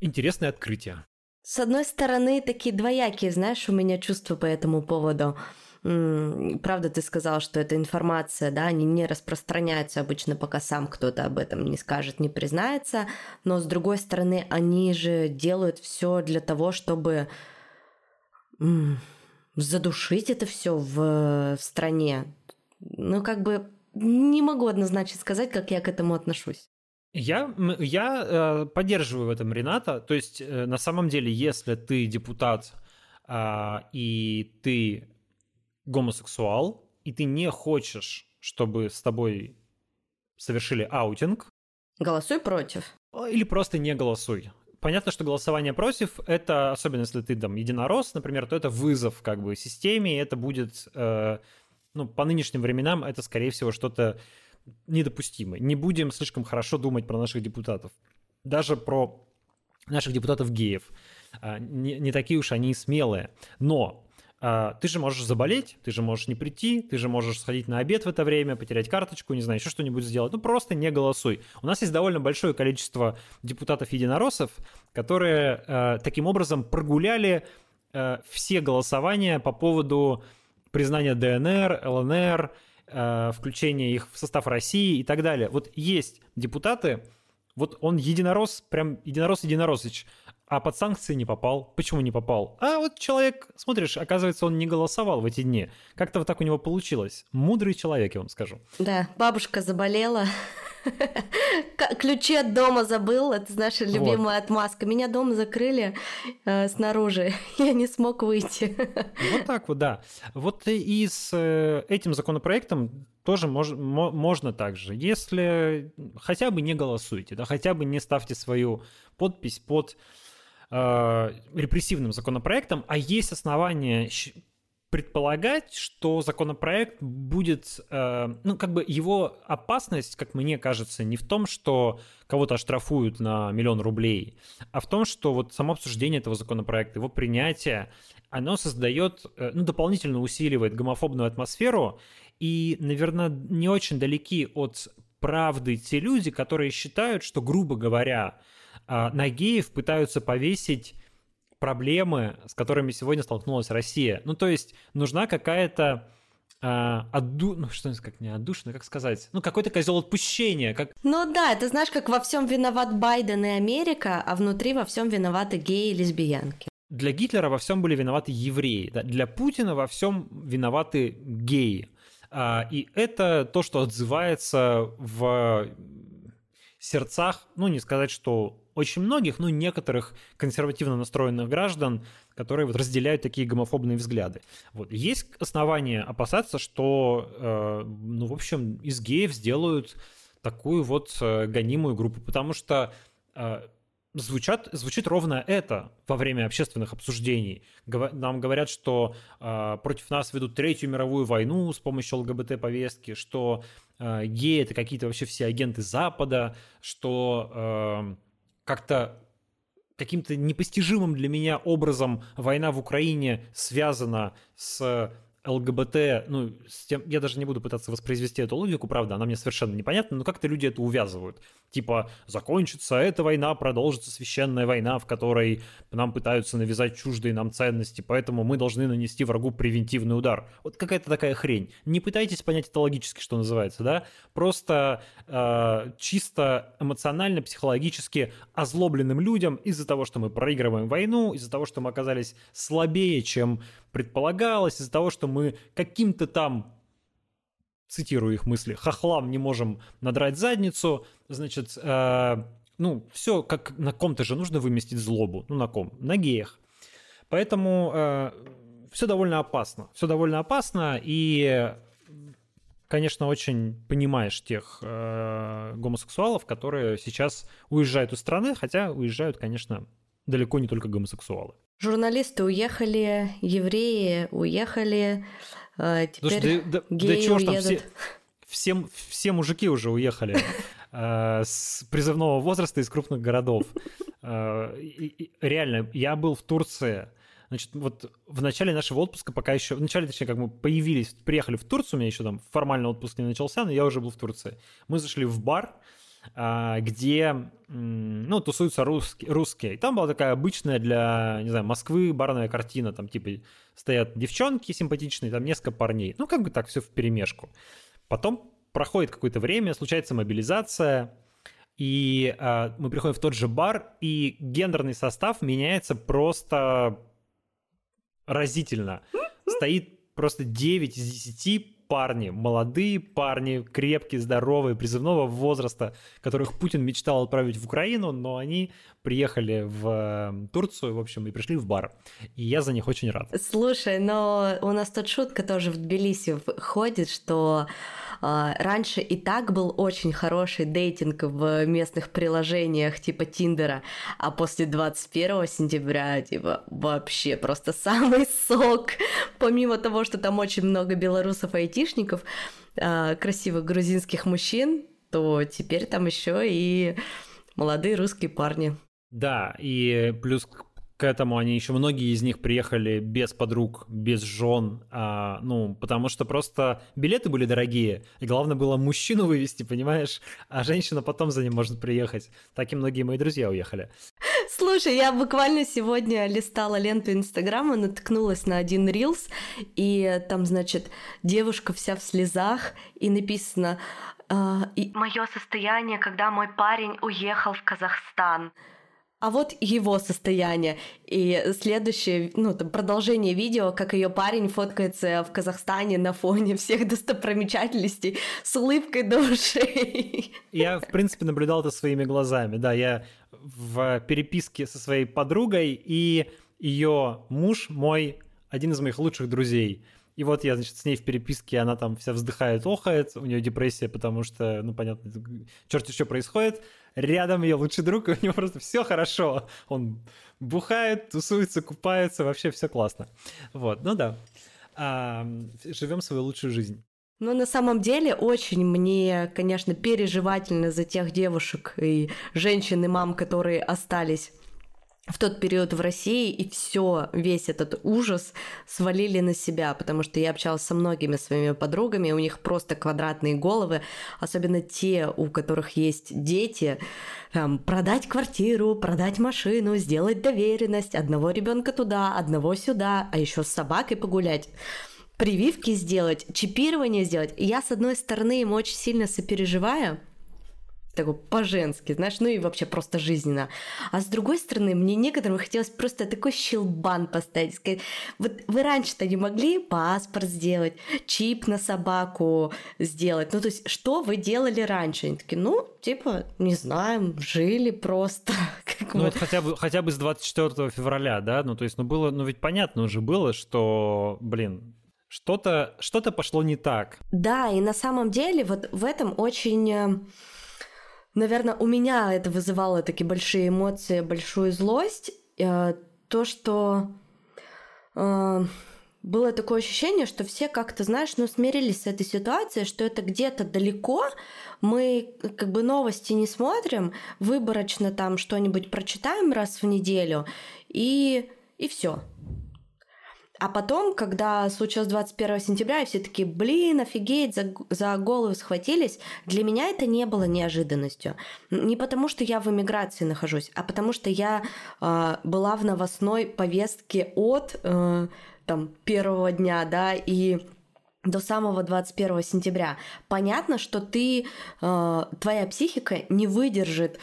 интересные открытия. С одной стороны, такие двоякие, знаешь, у меня чувства по этому поводу правда, ты сказал, что эта информация, да, они не распространяются обычно, пока сам кто-то об этом не скажет, не признается, но с другой стороны, они же делают все для того, чтобы задушить это все в, в стране. Ну, как бы не могу однозначно сказать, как я к этому отношусь. Я, я э, поддерживаю в этом Рената. То есть, э, на самом деле, если ты депутат э, и ты гомосексуал, и ты не хочешь, чтобы с тобой совершили аутинг. Голосуй против. Или просто не голосуй. Понятно, что голосование против, это, особенно если ты там единорос, например, то это вызов как бы системе, и это будет, э, ну, по нынешним временам это, скорее всего, что-то недопустимы. Не будем слишком хорошо думать про наших депутатов. Даже про наших депутатов-геев. А, не, не такие уж они смелые. Но ты же можешь заболеть, ты же можешь не прийти, ты же можешь сходить на обед в это время, потерять карточку, не знаю, еще что-нибудь сделать. Ну, просто не голосуй. У нас есть довольно большое количество депутатов-единороссов, которые э, таким образом прогуляли э, все голосования по поводу признания ДНР, ЛНР, э, включения их в состав России и так далее. Вот есть депутаты, вот он единорос, прям единорос-единоросыч, а под санкции не попал. Почему не попал? А вот человек, смотришь, оказывается, он не голосовал в эти дни. Как-то вот так у него получилось. Мудрый человек, я вам скажу. Да, бабушка заболела. Ключи от дома забыл, это наша любимая вот. отмазка. Меня дома закрыли э, снаружи, [laughs] я не смог выйти. Вот так вот, да. Вот и с э, этим законопроектом тоже мож, мо, можно так же. Если хотя бы не голосуйте, да, хотя бы не ставьте свою подпись под э, репрессивным законопроектом, а есть основания предполагать, что законопроект будет, э, ну, как бы его опасность, как мне кажется, не в том, что кого-то оштрафуют на миллион рублей, а в том, что вот само обсуждение этого законопроекта, его принятие, оно создает, э, ну, дополнительно усиливает гомофобную атмосферу, и, наверное, не очень далеки от правды те люди, которые считают, что, грубо говоря, э, на геев пытаются повесить проблемы, с которыми сегодня столкнулась Россия. Ну, то есть нужна какая-то а, отду... ну что как не отдушина, как сказать, ну какой-то козел отпущения, как. Ну да, это знаешь, как во всем виноват Байден и Америка, а внутри во всем виноваты геи и лесбиянки. Для Гитлера во всем были виноваты евреи, да? для Путина во всем виноваты геи. А, и это то, что отзывается в сердцах, ну не сказать, что очень многих, ну, некоторых консервативно настроенных граждан, которые вот разделяют такие гомофобные взгляды. Вот. Есть основания опасаться, что, э, ну, в общем, из геев сделают такую вот э, гонимую группу, потому что э, звучат, звучит ровно это во время общественных обсуждений. Нам говорят, что э, против нас ведут Третью мировую войну с помощью ЛГБТ-повестки, что э, геи — это какие-то вообще все агенты Запада, что... Э, как-то каким-то непостижимым для меня образом война в Украине связана с ЛГБТ, ну, с тем, я даже не буду пытаться воспроизвести эту логику, правда, она мне совершенно непонятна, но как-то люди это увязывают. Типа, закончится эта война, продолжится священная война, в которой нам пытаются навязать чуждые нам ценности, поэтому мы должны нанести врагу превентивный удар. Вот какая-то такая хрень. Не пытайтесь понять это логически, что называется, да? Просто э, чисто эмоционально, психологически озлобленным людям из-за того, что мы проигрываем войну, из-за того, что мы оказались слабее, чем предполагалось, из-за того, что мы каким-то там цитирую их мысли, хохлам не можем надрать задницу, значит, э, ну, все как на ком-то же нужно выместить злобу. Ну, на ком? На геях. Поэтому э, все довольно опасно. Все довольно опасно, и, конечно, очень понимаешь тех э, гомосексуалов, которые сейчас уезжают из страны, хотя уезжают, конечно, далеко не только гомосексуалы. Журналисты уехали, евреи уехали, э, теперь Слушай, да, да, геи да чего уедут. Там, все, все, все мужики уже уехали [laughs] э, с призывного возраста из крупных городов. Э, реально, я был в Турции. Значит, вот в начале нашего отпуска, пока еще, в начале, точнее, как мы появились, приехали в Турцию, у меня еще там формальный отпуск не начался, но я уже был в Турции. Мы зашли в бар, где, ну, тусуются русские, русские. И там была такая обычная для, не знаю, Москвы барная картина, там, типа, стоят девчонки симпатичные, там несколько парней. Ну, как бы так все в перемешку. Потом проходит какое-то время, случается мобилизация, и э, мы приходим в тот же бар, и гендерный состав меняется просто разительно. Стоит просто 9 из 10 парни, молодые парни, крепкие, здоровые, призывного возраста, которых Путин мечтал отправить в Украину, но они приехали в эм, Турцию, в общем, и пришли в бар. И я за них очень рад. Слушай, но у нас тут шутка тоже в Тбилиси ходит, что раньше и так был очень хороший дейтинг в местных приложениях типа Тиндера, а после 21 сентября типа вообще просто [laughs] самый сок. Помимо того, что там очень много белорусов-айтишников, э, красивых грузинских мужчин, то теперь там еще и молодые русские парни. Да, и плюс к этому они еще многие из них приехали без подруг, без жен, а, ну, потому что просто билеты были дорогие, и главное было мужчину вывести, понимаешь, а женщина потом за ним может приехать. Так и многие мои друзья уехали. Слушай, я буквально сегодня листала ленту Инстаграма, наткнулась на один рилс, и там, значит, девушка вся в слезах, и написано Uh, и мое состояние, когда мой парень уехал в Казахстан. А вот его состояние. И следующее, ну, там, продолжение видео, как ее парень фоткается в Казахстане на фоне всех достопримечательностей с улыбкой до ушей. Я, в принципе, наблюдал это своими глазами. Да, я в переписке со своей подругой, и ее муж мой один из моих лучших друзей. И вот я, значит, с ней в переписке, она там вся вздыхает, охает, у нее депрессия, потому что, ну, понятно, черт что происходит. Рядом ее лучший друг, и у него просто все хорошо. Он бухает, тусуется, купается, вообще все классно. Вот, ну да. А, живем свою лучшую жизнь. Ну, на самом деле, очень мне, конечно, переживательно за тех девушек и женщин и мам, которые остались в тот период в России, и все, весь этот ужас свалили на себя, потому что я общалась со многими своими подругами, у них просто квадратные головы, особенно те, у которых есть дети, там, продать квартиру, продать машину, сделать доверенность, одного ребенка туда, одного сюда, а еще с собакой погулять прививки сделать, чипирование сделать. Я, с одной стороны, им очень сильно сопереживаю, такой по-женски, знаешь, ну и вообще просто жизненно. А с другой стороны, мне некоторым хотелось просто такой щелбан поставить, сказать, вот вы раньше-то не могли паспорт сделать, чип на собаку сделать, ну то есть что вы делали раньше? Они такие, ну, типа, не знаем, жили просто. [laughs] ну вот хотя бы, хотя бы с 24 февраля, да, ну то есть, ну было, ну ведь понятно уже было, что, блин, что-то что пошло не так. Да, и на самом деле вот в этом очень э, Наверное, у меня это вызывало такие большие эмоции, большую злость. Э, то, что э, было такое ощущение, что все как-то, знаешь, ну, смирились с этой ситуацией, что это где-то далеко, мы как бы новости не смотрим, выборочно там что-нибудь прочитаем раз в неделю, и, и все. А потом, когда случилось 21 сентября, и все таки блин, офигеть, за, за голову схватились, для меня это не было неожиданностью. Не потому, что я в эмиграции нахожусь, а потому что я э, была в новостной повестке от э, там, первого дня, да, и до самого 21 сентября. Понятно, что ты, э, твоя психика не выдержит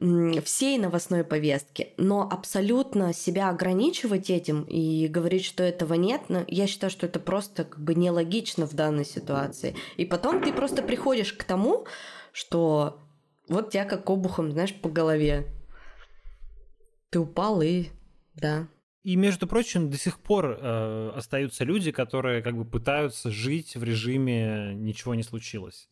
всей новостной повестки, но абсолютно себя ограничивать этим и говорить, что этого нет, ну, я считаю, что это просто как бы нелогично в данной ситуации. И потом ты просто приходишь к тому, что вот тебя как обухом, знаешь, по голове. Ты упал и... да. И, между прочим, до сих пор э, остаются люди, которые как бы пытаются жить в режиме «ничего не случилось».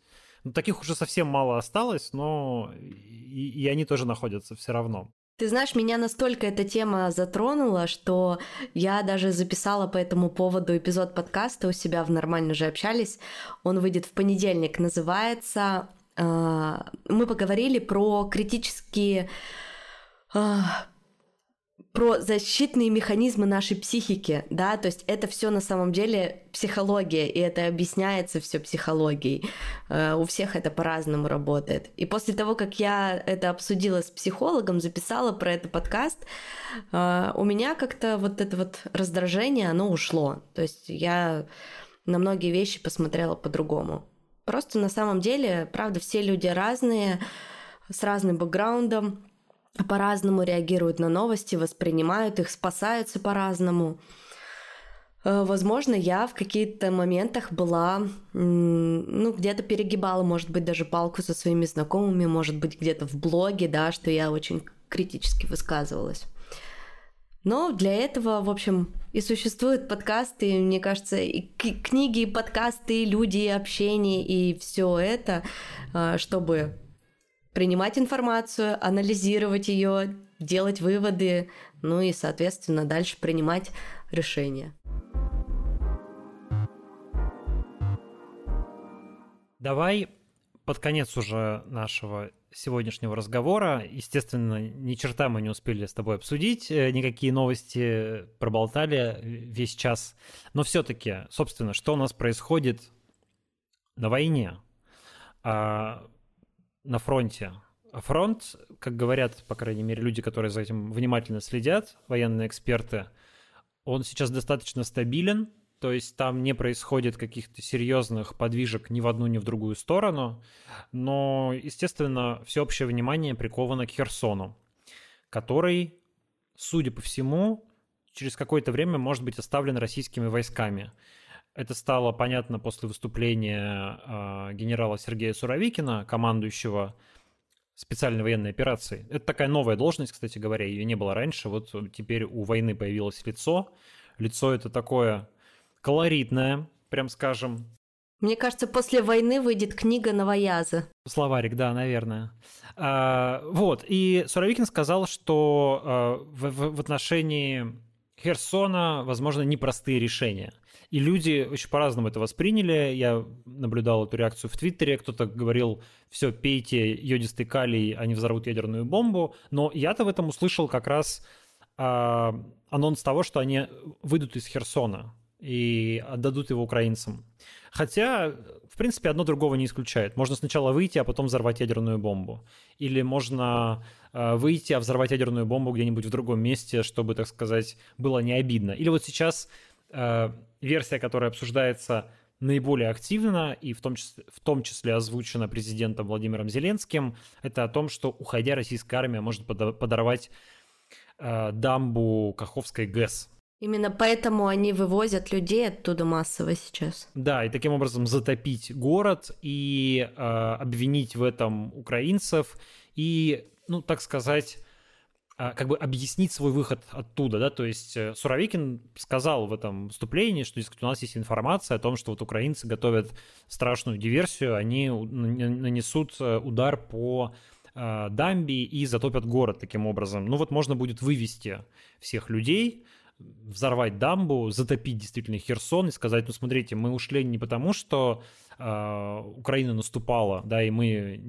Ну, таких уже совсем мало осталось, но и, и они тоже находятся все равно. Ты знаешь, меня настолько эта тема затронула, что я даже записала по этому поводу эпизод подкаста у себя в «Нормально же общались». Он выйдет в понедельник, называется... Э, мы поговорили про критические э, про защитные механизмы нашей психики, да, то есть это все на самом деле психология, и это объясняется все психологией. Uh, у всех это по-разному работает. И после того, как я это обсудила с психологом, записала про это подкаст, uh, у меня как-то вот это вот раздражение, оно ушло. То есть я на многие вещи посмотрела по-другому. Просто на самом деле, правда, все люди разные, с разным бэкграундом, по-разному реагируют на новости, воспринимают их, спасаются по-разному. Э, возможно, я в каких-то моментах была, ну, где-то перегибала, может быть, даже палку со своими знакомыми, может быть, где-то в блоге, да, что я очень критически высказывалась. Но для этого, в общем, и существуют подкасты, и, мне кажется, и книги, и подкасты, и люди, и общение, и все это, э, чтобы принимать информацию, анализировать ее, делать выводы, ну и, соответственно, дальше принимать решения. Давай под конец уже нашего сегодняшнего разговора. Естественно, ни черта мы не успели с тобой обсудить, э, никакие новости проболтали весь час. Но все-таки, собственно, что у нас происходит на войне, а, на фронте? Фронт, как говорят, по крайней мере, люди, которые за этим внимательно следят, военные эксперты, он сейчас достаточно стабилен, то есть там не происходит каких-то серьезных подвижек ни в одну, ни в другую сторону, но, естественно, всеобщее внимание приковано к Херсону, который, судя по всему, через какое-то время может быть оставлен российскими войсками. Это стало понятно после выступления э, генерала Сергея Суровикина, командующего специальной военной операции. Это такая новая должность, кстати говоря, ее не было раньше. Вот теперь у войны появилось лицо. Лицо это такое колоритная, прям скажем. Мне кажется, после войны выйдет книга Новояза. Словарик, да, наверное. А, вот, и Суровикин сказал, что а, в, в, в отношении Херсона, возможно, непростые решения. И люди очень по-разному это восприняли. Я наблюдал эту реакцию в Твиттере. Кто-то говорил, все, пейте йодистый калий, они взорвут ядерную бомбу. Но я-то в этом услышал как раз э, анонс того, что они выйдут из Херсона и отдадут его украинцам. Хотя, в принципе, одно другого не исключает. Можно сначала выйти, а потом взорвать ядерную бомбу. Или можно э, выйти, а взорвать ядерную бомбу где-нибудь в другом месте, чтобы, так сказать, было не обидно. Или вот сейчас э, версия, которая обсуждается наиболее активно и в том, числе, в том числе озвучена президентом Владимиром Зеленским, это о том, что, уходя, российская армия может подорвать э, дамбу Каховской ГЭС Именно поэтому они вывозят людей оттуда массово сейчас. Да, и таким образом затопить город и э, обвинить в этом украинцев и, ну, так сказать, э, как бы объяснить свой выход оттуда, да, то есть э, Суровикин сказал в этом выступлении, что, дескать, у нас есть информация о том, что вот украинцы готовят страшную диверсию, они нанесут э, удар по э, дамбе и затопят город таким образом. Ну вот можно будет вывести всех людей, взорвать дамбу, затопить действительно Херсон и сказать, ну смотрите, мы ушли не потому, что э, Украина наступала, да, и мы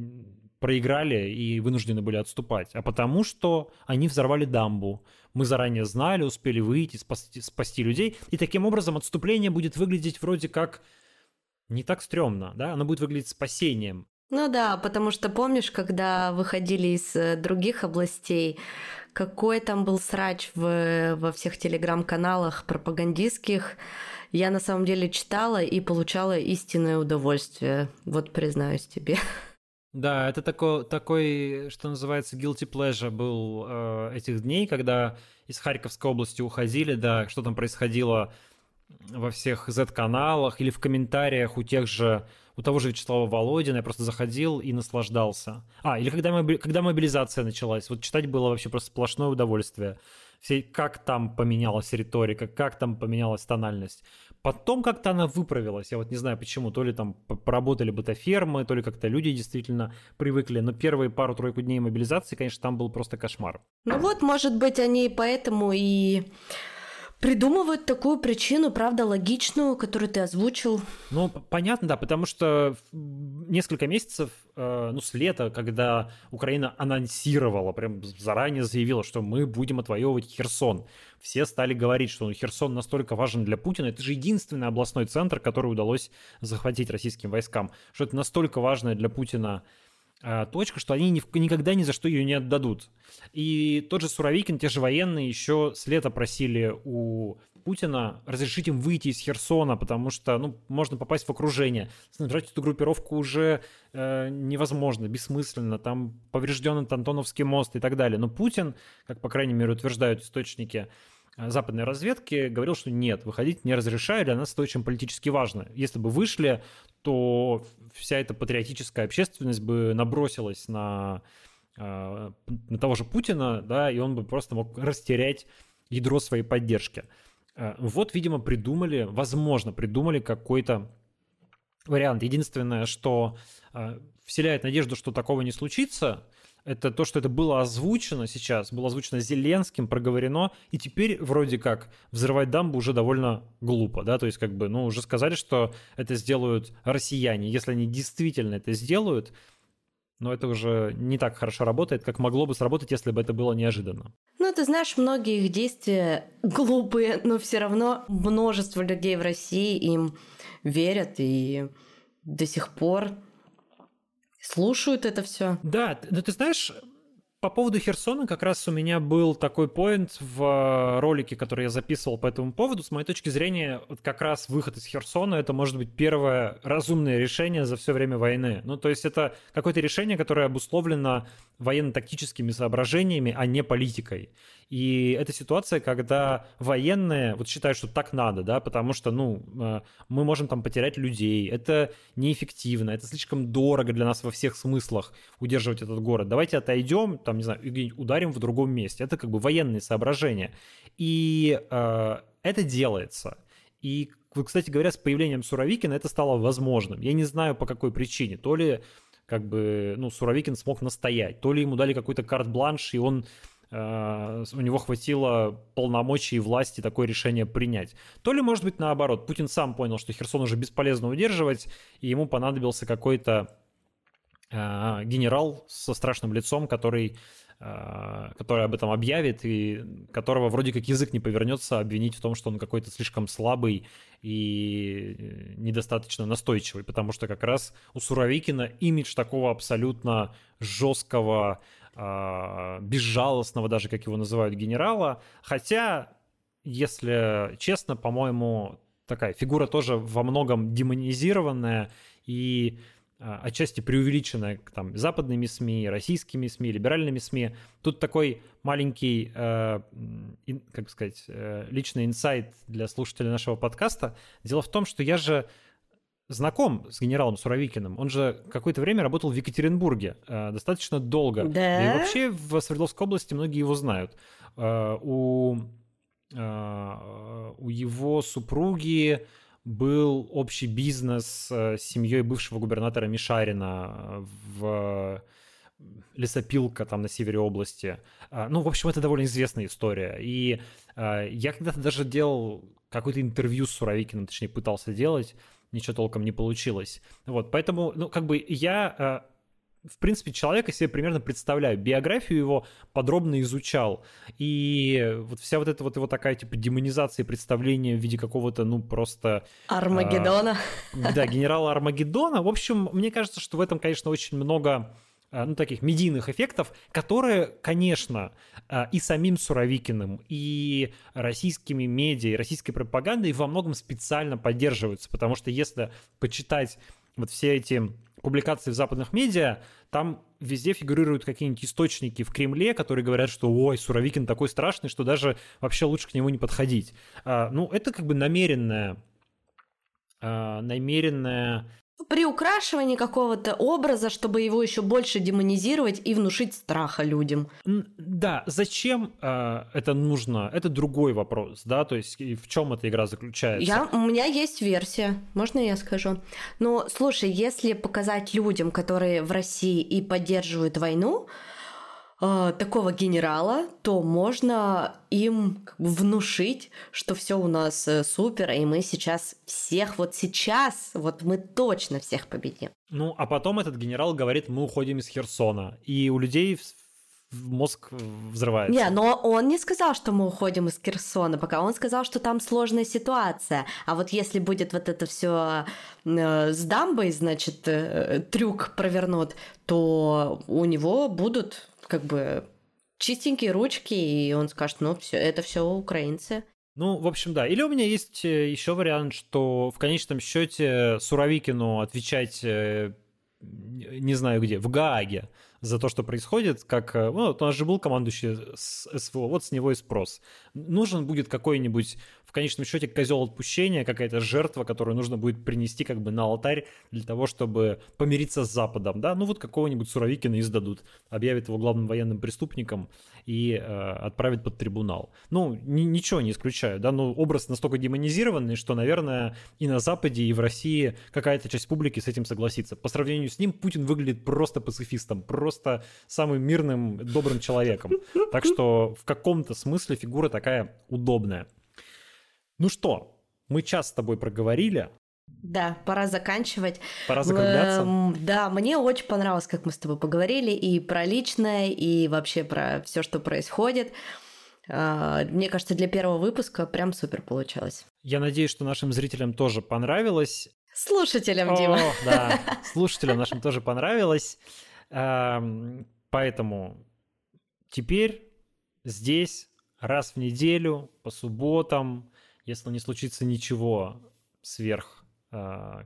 проиграли и вынуждены были отступать, а потому что они взорвали дамбу. Мы заранее знали, успели выйти, спасти, спасти людей, и таким образом отступление будет выглядеть вроде как не так стрёмно, да, оно будет выглядеть спасением. Ну да, потому что помнишь, когда выходили из э, других областей, какой там был срач в, во всех телеграм-каналах пропагандистских, я на самом деле читала и получала истинное удовольствие, вот признаюсь тебе. Да, это такой, такой, что называется, guilty pleasure был э, этих дней, когда из Харьковской области уходили, да, что там происходило во всех Z-каналах или в комментариях у тех же у того же Вячеслава Володина, я просто заходил и наслаждался. А, или когда, моби... когда мобилизация началась, вот читать было вообще просто сплошное удовольствие. Все, как там поменялась риторика, как там поменялась тональность. Потом как-то она выправилась, я вот не знаю почему, то ли там поработали бытофермы, то ли как-то люди действительно привыкли, но первые пару-тройку дней мобилизации, конечно, там был просто кошмар. Ну вот, может быть, они поэтому и придумывают такую причину, правда, логичную, которую ты озвучил. Ну, понятно, да, потому что несколько месяцев, э, ну, с лета, когда Украина анонсировала, прям заранее заявила, что мы будем отвоевывать Херсон, все стали говорить, что ну, Херсон настолько важен для Путина, это же единственный областной центр, который удалось захватить российским войскам, что это настолько важное для Путина точка, что они ни, никогда ни за что ее не отдадут. И тот же Суровикин, те же военные еще с лета просили у Путина разрешить им выйти из Херсона, потому что ну, можно попасть в окружение. Снабжать эту группировку уже э, невозможно, бессмысленно. Там поврежден Антоновский мост и так далее. Но Путин, как по крайней мере утверждают источники, западной разведки говорил, что нет, выходить не разрешаю, для нас это очень политически важно. Если бы вышли, то вся эта патриотическая общественность бы набросилась на, э, на того же Путина, да, и он бы просто мог растерять ядро своей поддержки. Э, вот, видимо, придумали, возможно, придумали какой-то вариант. Единственное, что вселяет надежду, что такого не случится – это то, что это было озвучено сейчас, было озвучено Зеленским, проговорено, и теперь вроде как взрывать дамбу уже довольно глупо, да, то есть как бы, ну, уже сказали, что это сделают россияне, если они действительно это сделают, но это уже не так хорошо работает, как могло бы сработать, если бы это было неожиданно. Ну, ты знаешь, многие их действия глупые, но все равно множество людей в России им верят и до сих пор слушают это все. Да, но ты знаешь, по поводу Херсона как раз у меня был такой поинт в э, ролике, который я записывал по этому поводу. С моей точки зрения, вот как раз выход из Херсона это может быть первое разумное решение за все время войны. Ну, то есть это какое-то решение, которое обусловлено военно-тактическими соображениями, а не политикой. И это ситуация, когда военные вот считают, что так надо, да, потому что, ну, э, мы можем там потерять людей, это неэффективно, это слишком дорого для нас во всех смыслах удерживать этот город. Давайте отойдем, там, не знаю, ударим в другом месте. Это как бы военные соображения. И э, это делается. И, кстати говоря, с появлением Суровикина это стало возможным. Я не знаю, по какой причине. То ли как бы, ну, Суровикин смог настоять, то ли ему дали какой-то карт-бланш, и он у него хватило полномочий и власти такое решение принять. То ли, может быть, наоборот, Путин сам понял, что Херсон уже бесполезно удерживать, и ему понадобился какой-то э, генерал со страшным лицом, который, э, который об этом объявит, и которого вроде как язык не повернется обвинить в том, что он какой-то слишком слабый и недостаточно настойчивый, потому что как раз у Суровикина имидж такого абсолютно жесткого, безжалостного даже, как его называют, генерала. Хотя, если честно, по-моему, такая фигура тоже во многом демонизированная и а, отчасти преувеличенная там, западными СМИ, российскими СМИ, либеральными СМИ. Тут такой маленький, э, ин, как сказать, э, личный инсайт для слушателей нашего подкаста. Дело в том, что я же знаком с генералом Суровикиным. Он же какое-то время работал в Екатеринбурге, э, достаточно долго. Да? И вообще в Свердловской области многие его знают. Э, у, э, у его супруги был общий бизнес с семьей бывшего губернатора Мишарина в лесопилка там на севере области. Ну, в общем, это довольно известная история. И я когда-то даже делал какое-то интервью с Суровикиным, точнее, пытался делать ничего толком не получилось. Вот, поэтому, ну, как бы я э, в принципе, человека себе примерно представляю. Биографию его подробно изучал. И вот вся вот эта вот его такая, типа, демонизация представления в виде какого-то, ну, просто... Армагеддона. Э, да, генерала Армагеддона. В общем, мне кажется, что в этом, конечно, очень много ну, таких медийных эффектов, которые, конечно, э, и самим Суровикиным, и российскими медиа, и российской пропагандой во многом специально поддерживаются, потому что если почитать вот все эти публикации в западных медиа, там везде фигурируют какие-нибудь источники в Кремле, которые говорят, что ой, Суровикин такой страшный, что даже вообще лучше к нему не подходить. А, ну, это как бы намеренное, а, намеренное приукрашивание какого-то образа, чтобы его еще больше демонизировать и внушить страха людям. Да, зачем э, это нужно? Это другой вопрос, да, то есть в чем эта игра заключается? Я, у меня есть версия, можно я скажу? Но слушай, если показать людям, которые в России и поддерживают войну, э, такого генерала, то можно им внушить, что все у нас э, супер, и мы сейчас всех вот сейчас, вот мы точно всех победим. Ну, а потом этот генерал говорит, мы уходим из Херсона, и у людей мозг взрывается. Не, но он не сказал, что мы уходим из Херсона, пока он сказал, что там сложная ситуация. А вот если будет вот это все э, с дамбой, значит, трюк провернут, то у него будут как бы чистенькие ручки, и он скажет, ну, все, это все украинцы. Ну, в общем, да. Или у меня есть э, еще вариант, что в конечном счете Суровикину отвечать э, не знаю где, в Гааге за то, что происходит, как... Э, ну, у нас же был командующий с СВО, вот с него и спрос. Нужен будет какой-нибудь в конечном счете козел отпущения, какая-то жертва, которую нужно будет принести как бы на алтарь для того, чтобы помириться с Западом, да, ну вот какого-нибудь Суровикина издадут, объявят его главным военным преступником и э, отправят под трибунал. Ну, ни, ничего не исключаю, да, но образ настолько демонизированный, что, наверное, и на Западе, и в России какая-то часть публики с этим согласится. По сравнению с ним Путин выглядит просто пацифистом, просто самым мирным, добрым человеком. Так что в каком-то смысле фигура такая удобная. Ну что, мы час с тобой проговорили. Да, пора заканчивать. Пора закругляться. Эм, да, мне очень понравилось, как мы с тобой поговорили и про личное, и вообще про все, что происходит. А, мне кажется, для первого выпуска прям супер получилось. Я надеюсь, что нашим зрителям тоже понравилось. Слушателям, Дима. О, да, [laughs] слушателям нашим тоже понравилось. Поэтому теперь здесь раз в неделю по субботам, если не случится ничего сверх а,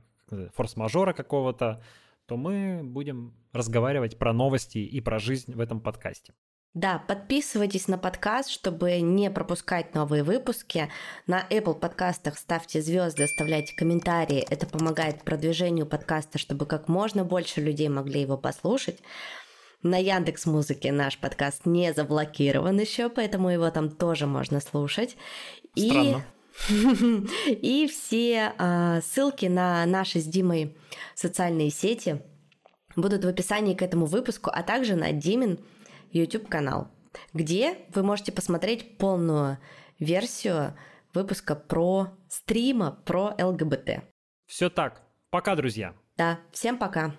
форс-мажора какого-то, то мы будем разговаривать про новости и про жизнь в этом подкасте. Да, подписывайтесь на подкаст, чтобы не пропускать новые выпуски. На Apple подкастах ставьте звезды, оставляйте комментарии. Это помогает продвижению подкаста, чтобы как можно больше людей могли его послушать. На Яндекс Музыке наш подкаст не заблокирован еще, поэтому его там тоже можно слушать. Странно. И, [laughs] и все э, ссылки на наши с Димой социальные сети будут в описании к этому выпуску, а также на Димин YouTube-канал, где вы можете посмотреть полную версию выпуска про стрима про ЛГБТ. Все так. Пока, друзья. Да, всем пока.